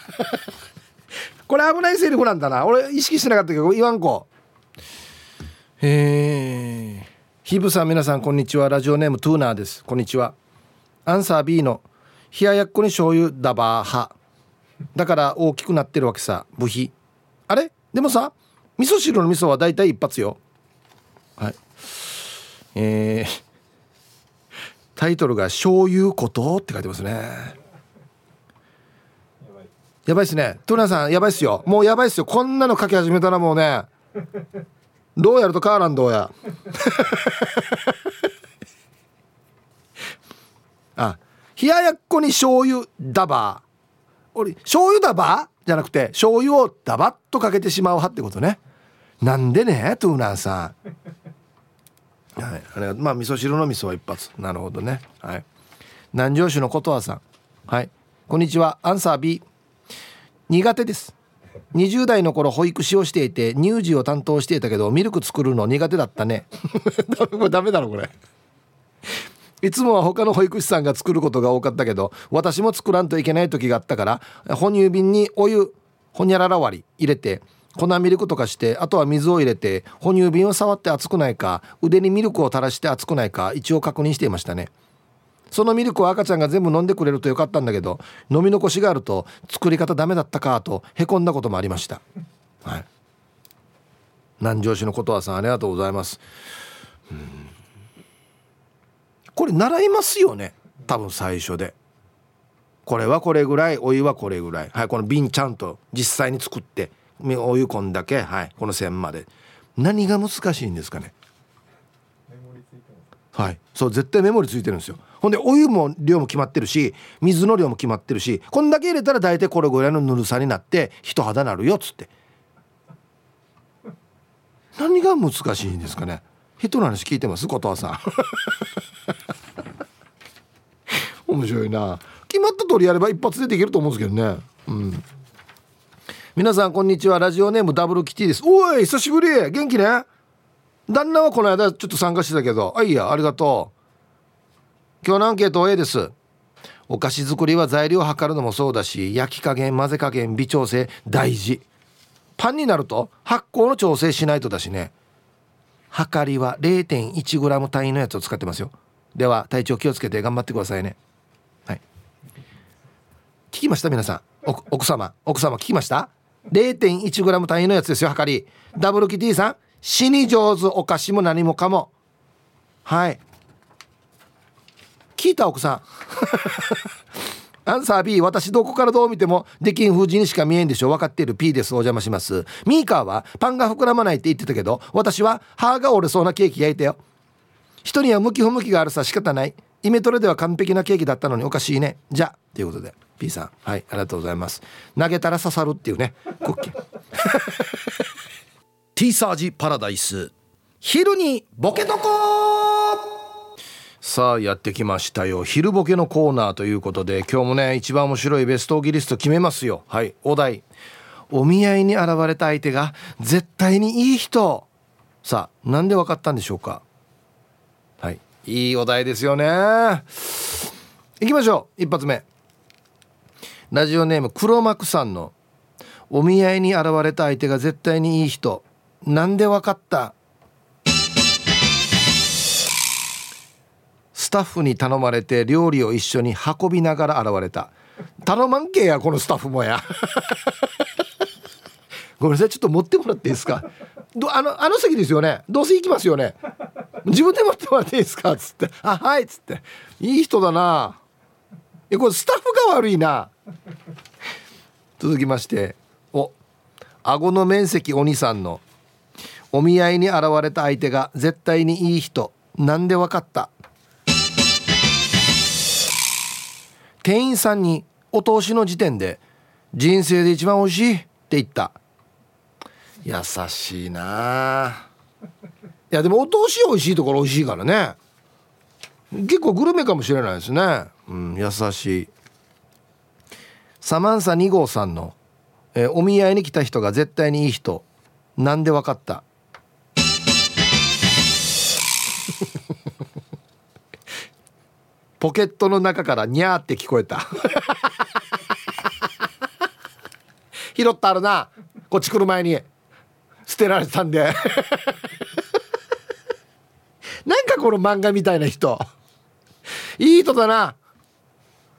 これ危ないセリフなんだな。俺意識してなかったけど言わんこ。えー、ヒブさん皆さんこんにちは。ラジオネームトゥーナーです。こんにちは。アンサー B の冷ややっこに醤油ダバー派だから大きくなってるわけさ。部費あれ？でもさ味噌汁の味噌はだいたい一発よ。はい。えー、タイトルが「醤油こと」って書いてますねやばいっすね。トゥナさんやばいっすよ。もうやばいっすよ。こんなの書き始めたらもうね。どうやると変わらんどうや。(laughs) あ冷ややっこに醤油ダバー。俺醤油ダバー？じゃなくて醤油をダバッとかけてしまう派ってことね。なんでねトゥーナーさん。はいあれまあ味噌汁の味噌は一発。なるほどね。はい。南城市のことわさん。はい。こんにちは。アンサー B 苦手です。20代の頃保育士をしていて乳児を担当していたけどミルク作るの苦手だったね。こ (laughs) れダメだろこれ。いつもは他の保育士さんが作ることが多かったけど私も作らんといけない時があったから哺乳瓶にお湯ほにゃらら割り入れて粉ミルクとかしてあとは水を入れて哺乳瓶を触って熱くないか腕にミルクを垂らして熱くないか一応確認していましたね。そのミルクを赤ちゃんが全部飲んでくれるとよかったんだけど飲み残しがあると作り方ダメだったかとへこんだこともありました。はい。南城市のことわさんありがとうございます。これ習いますよね？多分最初で。これはこれぐらいお湯はこれぐらい。はいこの瓶ちゃんと実際に作ってお湯こんだけはいこの線まで。何が難しいんですかね？はい。そう絶対メモリついてるんですよ。ほんでお湯も量も決まってるし水の量も決まってるしこんだけ入れたら大体これぐらいのぬるさになって人肌なるよっつって。何が難しいんですかね？人の話聞いてます？ことわさん。(laughs) 面白いな。決まった通りやれば一発でできると思うんですけどね。うん。皆さんこんにちは。ラジオネームダブルキティです。おい久しぶり。元気ね？旦那はこの間ちょっと参加してたけど。あいいや。ありがとう。今日のアンケート A です。お菓子作りは材料を測るのもそうだし焼き加減混ぜ加減微調整大事。パンになると発酵の調整しないとだしね。測りは 0.1g 単位のやつを使ってますよ。では体調気をつけて頑張ってくださいね。はい。聞きました？皆さん。奥様。奥様聞きました？0.1g 単位のやつですよ測り。ダブルキティさん。死に上手。お菓子も何もかも。はい。聞いた奥さん。(laughs) アンサー B 私どこからどう見てもできん風にしか見えんでしょ分かっている。P です。お邪魔します。ミーカーはパンが膨らまないって言ってたけど私は歯が折れそうなケーキ焼いたよ。人には向き不向きがあるさ。仕方ない。イメトレでは完璧なケーキだったのにおかしいね。じゃということで。P さん。はいありがとうございます。投げたら刺さるっていうね。クッキー T サージパラダイス。昼にボケとこさあやってきましたよ。昼ボケのコーナーということで今日もね一番面白いベストギリスト決めますよ。はいお題。お見合いに現れた相手が絶対にいい人。さあなんでわかったんでしょうか。はいいいお題ですよね。行きましょう。一発目。ラジオネーム黒幕さんのお見合いに現れた相手が絶対にいい人。なんでわかった。スタッフに頼まれて料理を一緒に運びながら現れた。頼まんけやこのスタッフもや。(laughs) ごめんなさいちょっと持ってもらっていいですか？どあのあの席ですよね？どうせ行きますよね？自分で持ってもらっていいですか？つって「あはい」っつって「いい人だな」えこれスタッフが悪いな。続きまして。お顎の面積お兄さんの。お見合いに現れた相手が絶対にいい人。なんでわかった？店員さんにお通しの時点で「人生で一番美味しい」って言った。優しいな。いやでもお通し美味しいところ美味しいからね。結構グルメかもしれないですね。うん優しい。サマンサ2号さんの、えー、お見合いに来た人が絶対にいい人。なんでわかった？ポケットの中からニャーって聞こえた。拾ったあるな。こっち来る前に。捨てられたんで。なんかこの漫画みたいな人。いい人だな。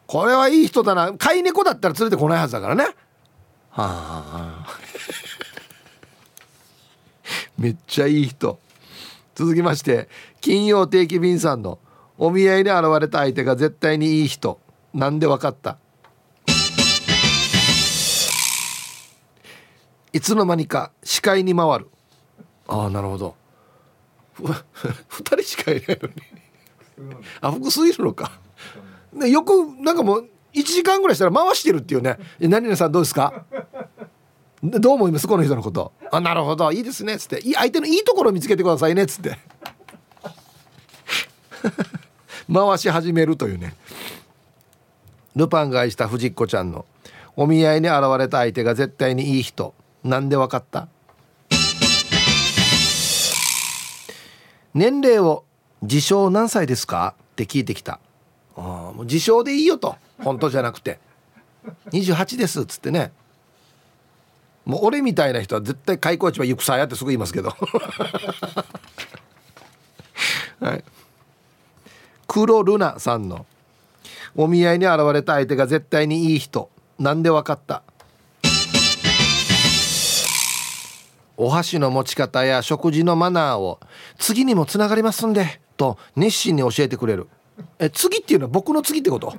これはいい人だな。飼い猫だったら連れてこないはずだからね。はあ。めっちゃいい人。続きまして金曜定期便さんのお見合いに現れた相手が絶対にいい人。なんでわかった？いつの間にか視界に回る。ああなるほど。2人 (laughs) しかいないのに。あ複数いるのか。でよくなんかもう1時間ぐらいしたら回してるっていうね「何々さんどうですか?」どう思います？この人のこと「あなるほど。いいですね」っつって。相手のいいところを見つけてくださいね。っつって回し始めるというね。ルパンが愛した藤子ちゃんのお見合いに現れた相手が絶対にいい人。なんでわかった？年齢を自称何歳ですか？って聞いてきた。あもう自称でいいよと。本当じゃなくて。28ですっつってね。もう俺みたいな人は絶対開口一番行くさやってすぐ言いますけど。(laughs) はい。黒ルナさんの。お見合いに現れた相手が絶対にいい人。なんでわかった？お箸の持ち方や食事のマナーを次にもつながりますんでと熱心に教えてくれる。え次っていうのは僕の次ってこと？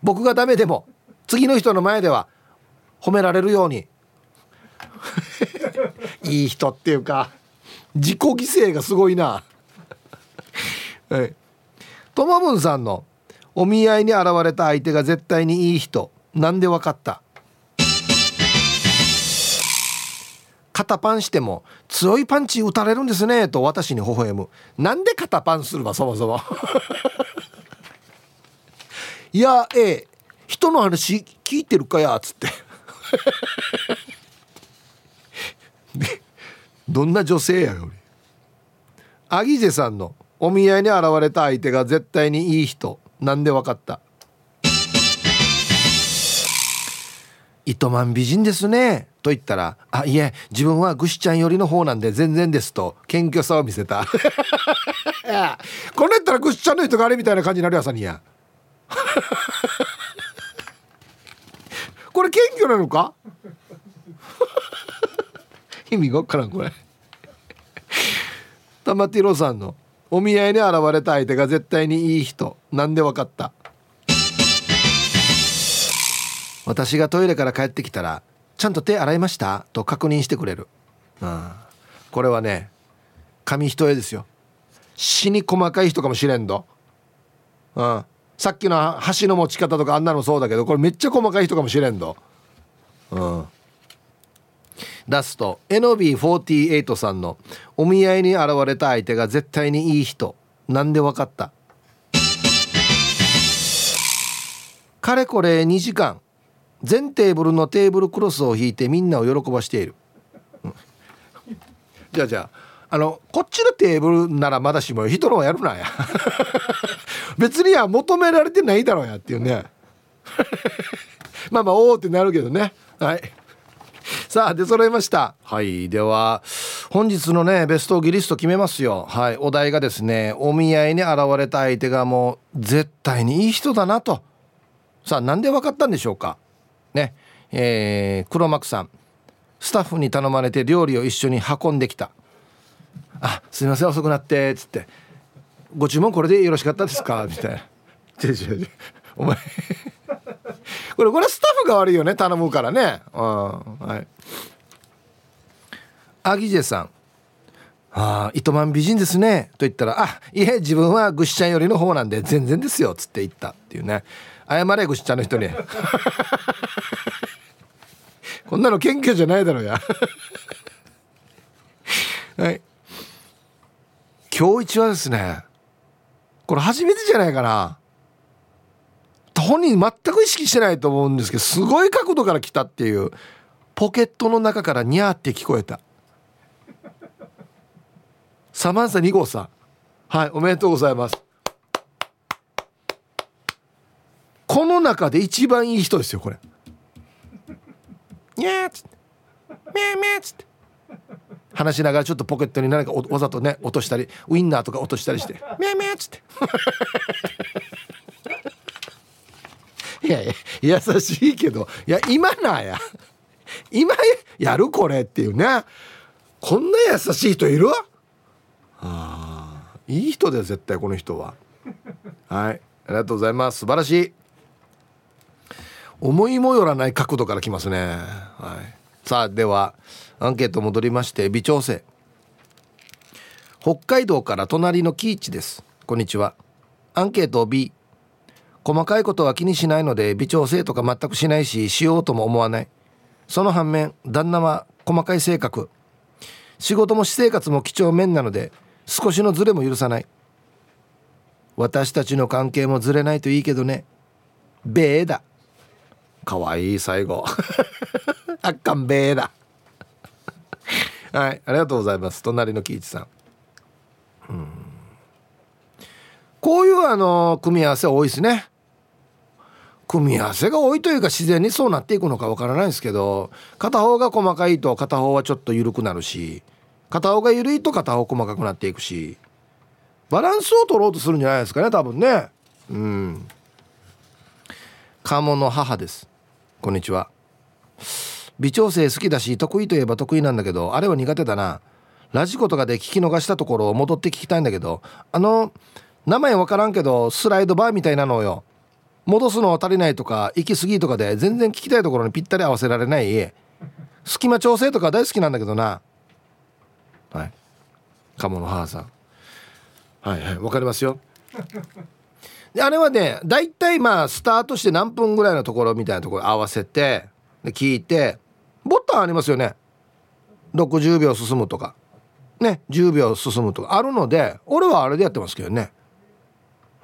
僕がダメでも次の人の前では褒められるように。(laughs) いい人っていうか自己犠牲がすごいな。(laughs) はいトマブンさんのお見合いに現れた相手が絶対にいい人。なんでわかった？肩パンしても強いパンチ打たれるんですね。と私に微笑む。なんで肩パンするわそもそも。(laughs) いやえ人の話聞いてるかやつって。(laughs) どんな女性やよアギジェさんのお見合いに現れた相手が絶対にいい人。なんでわかった？糸満美人ですね。と言ったら「あいえ自分はぐしちゃん寄りの方なんで全然です」と謙虚さを見せた。(laughs) これやったらぐしちゃんの人があれみたいな感じになるやさにや。(laughs) これ謙虚なのか？(laughs) 意味がわからんこれ。玉ティロさんのお見合いに現れた相手が絶対にいい人。なんでわかった？私がトイレから帰ってきたら「ちゃんと手洗いました?」と確認してくれる、うん、これはね紙一重ですよ。死に細かい人かもしれんど、うん、さっきの箸の持ち方とかあんなのそうだけどこれめっちゃ細かい人かもしれんど。うん。ラスト。NB48 さんのお見合いに現れた相手が絶対にいい人。なんでわかった？かれこれ2時間。全テーブルのテーブルクロスを引いてみんなを喜ばしている、じゃあじゃああのこっちのテーブルならまだしも人の方やるなや。(laughs) 別には求められてないだろうやっていうね。(laughs) まあまあおおってなるけどね。はい。(laughs) さあ出揃いました。はいでは本日のねベストギリスト決めますよ。はいお題がですねお見合いに現れた相手がもう絶対にいい人だなと。さあなんで分かったんでしょうか。ねえー、黒幕さん。スタッフに頼まれて料理を一緒に運んできた「あすいません遅くなって」っつって「ご注文これでよろしかったですか?」みたいな「お前 (laughs) これこれスタッフが悪いよね。頼むからね。うん。はい。アギジェさん。ああ糸満美人ですね。と言ったら「あいえ自分はぐしちゃんよりの方なんで全然ですよ」っつって言ったっていうね。謝れぐしちゃんの人に。(laughs) こんなの謙虚じゃないだろうや。(laughs) はい。今日一はですねこれ初めてじゃないかな。本人全く意識してないと思うんですけどすごい角度から来たっていうポケットの中からニャーって聞こえた。サマンサ2号さん。はいおめでとうございます。この中で一番いい人ですよこれ。ニャーっつって。ミャーミャーっつって。話しながらちょっとポケットに何かわざとね落としたりウインナーとか落としたりして。ミャーミャーっつって。いやいや優しいけどいや今なや。今やるこれっていうね。こんな優しい人いる？あいい人だよ絶対この人は。はい。ありがとうございます。素晴らしい。思いもよらない角度から来ますね。はい。さあではアンケート戻りまして微調整。北海道から隣のキーチです。こんにちは。アンケート B 細かいことは気にしないので微調整とか全くしないししようとも思わない。その反面旦那は細かい性格。仕事も私生活も几帳面なので少しのズレも許さない。私たちの関係もずれないといいけどね。ベーだ。かわいい最後。あっかんべーだ。はいありがとうございます。隣の喜一さん。うん。こういうあの組み合わせ多いですね。組み合わせが多いというか自然にそうなっていくのかわからないですけど片方が細かいと片方はちょっと緩くなるし片方が緩いと片方細かくなっていくしバランスを取ろうとするんじゃないですかね多分ね。うん。鴨の母です。こんにちは。微調整好きだし得意といえば得意なんだけどあれは苦手だな。ラジコとかで聞き逃したところを戻って聞きたいんだけどあの名前わからんけどスライドバーみたいなのよ。戻すの足りないとか行き過ぎとかで全然聞きたいところにぴったり合わせられない隙間調整とか大好きなんだけどな。はい。鴨の母さん。はいはい。わかりますよ。であれはね大体まあスタートして何分ぐらいのところみたいなところ合わせてで聞いてボタンありますよね。60秒進むとか。ね10秒進むとか。あるので俺はあれでやってますけどね。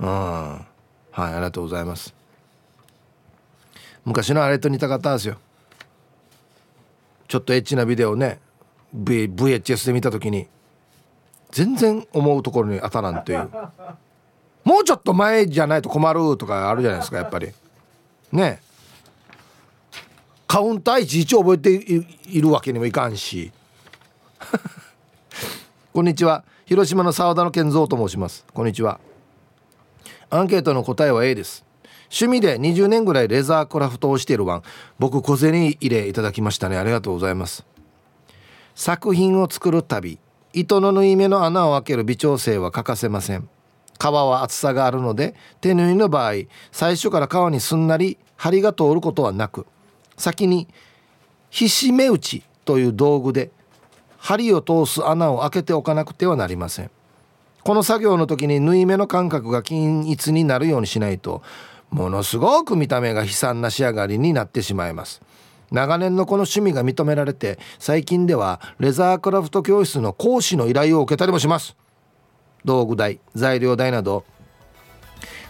うん。はいありがとうございます。昔のあれと似た方ですよ。ちょっとエッチなビデオね、v、VHS で見た時に全然思うところに当たらんという。もうちょっと前じゃないと困るとかあるじゃないですかやっぱり。ね。カウンターいちいち覚えているわけにもいかんし。(laughs) こんにちは。広島の澤田の健三と申します。こんにちは。アンケートの答えは A です。趣味で20年ぐらいレザークラフトをしているワン。僕小銭入れいただきましたね。ありがとうございます。作品を作る旅糸の縫い目の穴を開ける微調整は欠かせません。皮は厚さがあるので手縫いの場合最初から皮にすんなり針が通ることはなく先にひしめ打ちという道具で針を通す穴を開けておかなくてはなりません。この作業の時に縫い目の感覚が均一になるようにしないとものすごく見た目が悲惨な仕上がりになってしまいます。長年のこの趣味が認められて最近ではレザークラフト教室の講師の依頼を受けたりもします。道具代材料代など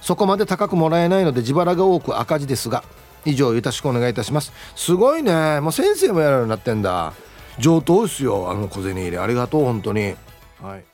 そこまで高くもらえないので自腹が多く赤字ですが以上よろしくお願いいたします。すごいね。もう先生もやるようになってんだ。上等ですよあの小銭入れ。ありがとう本当に。はい。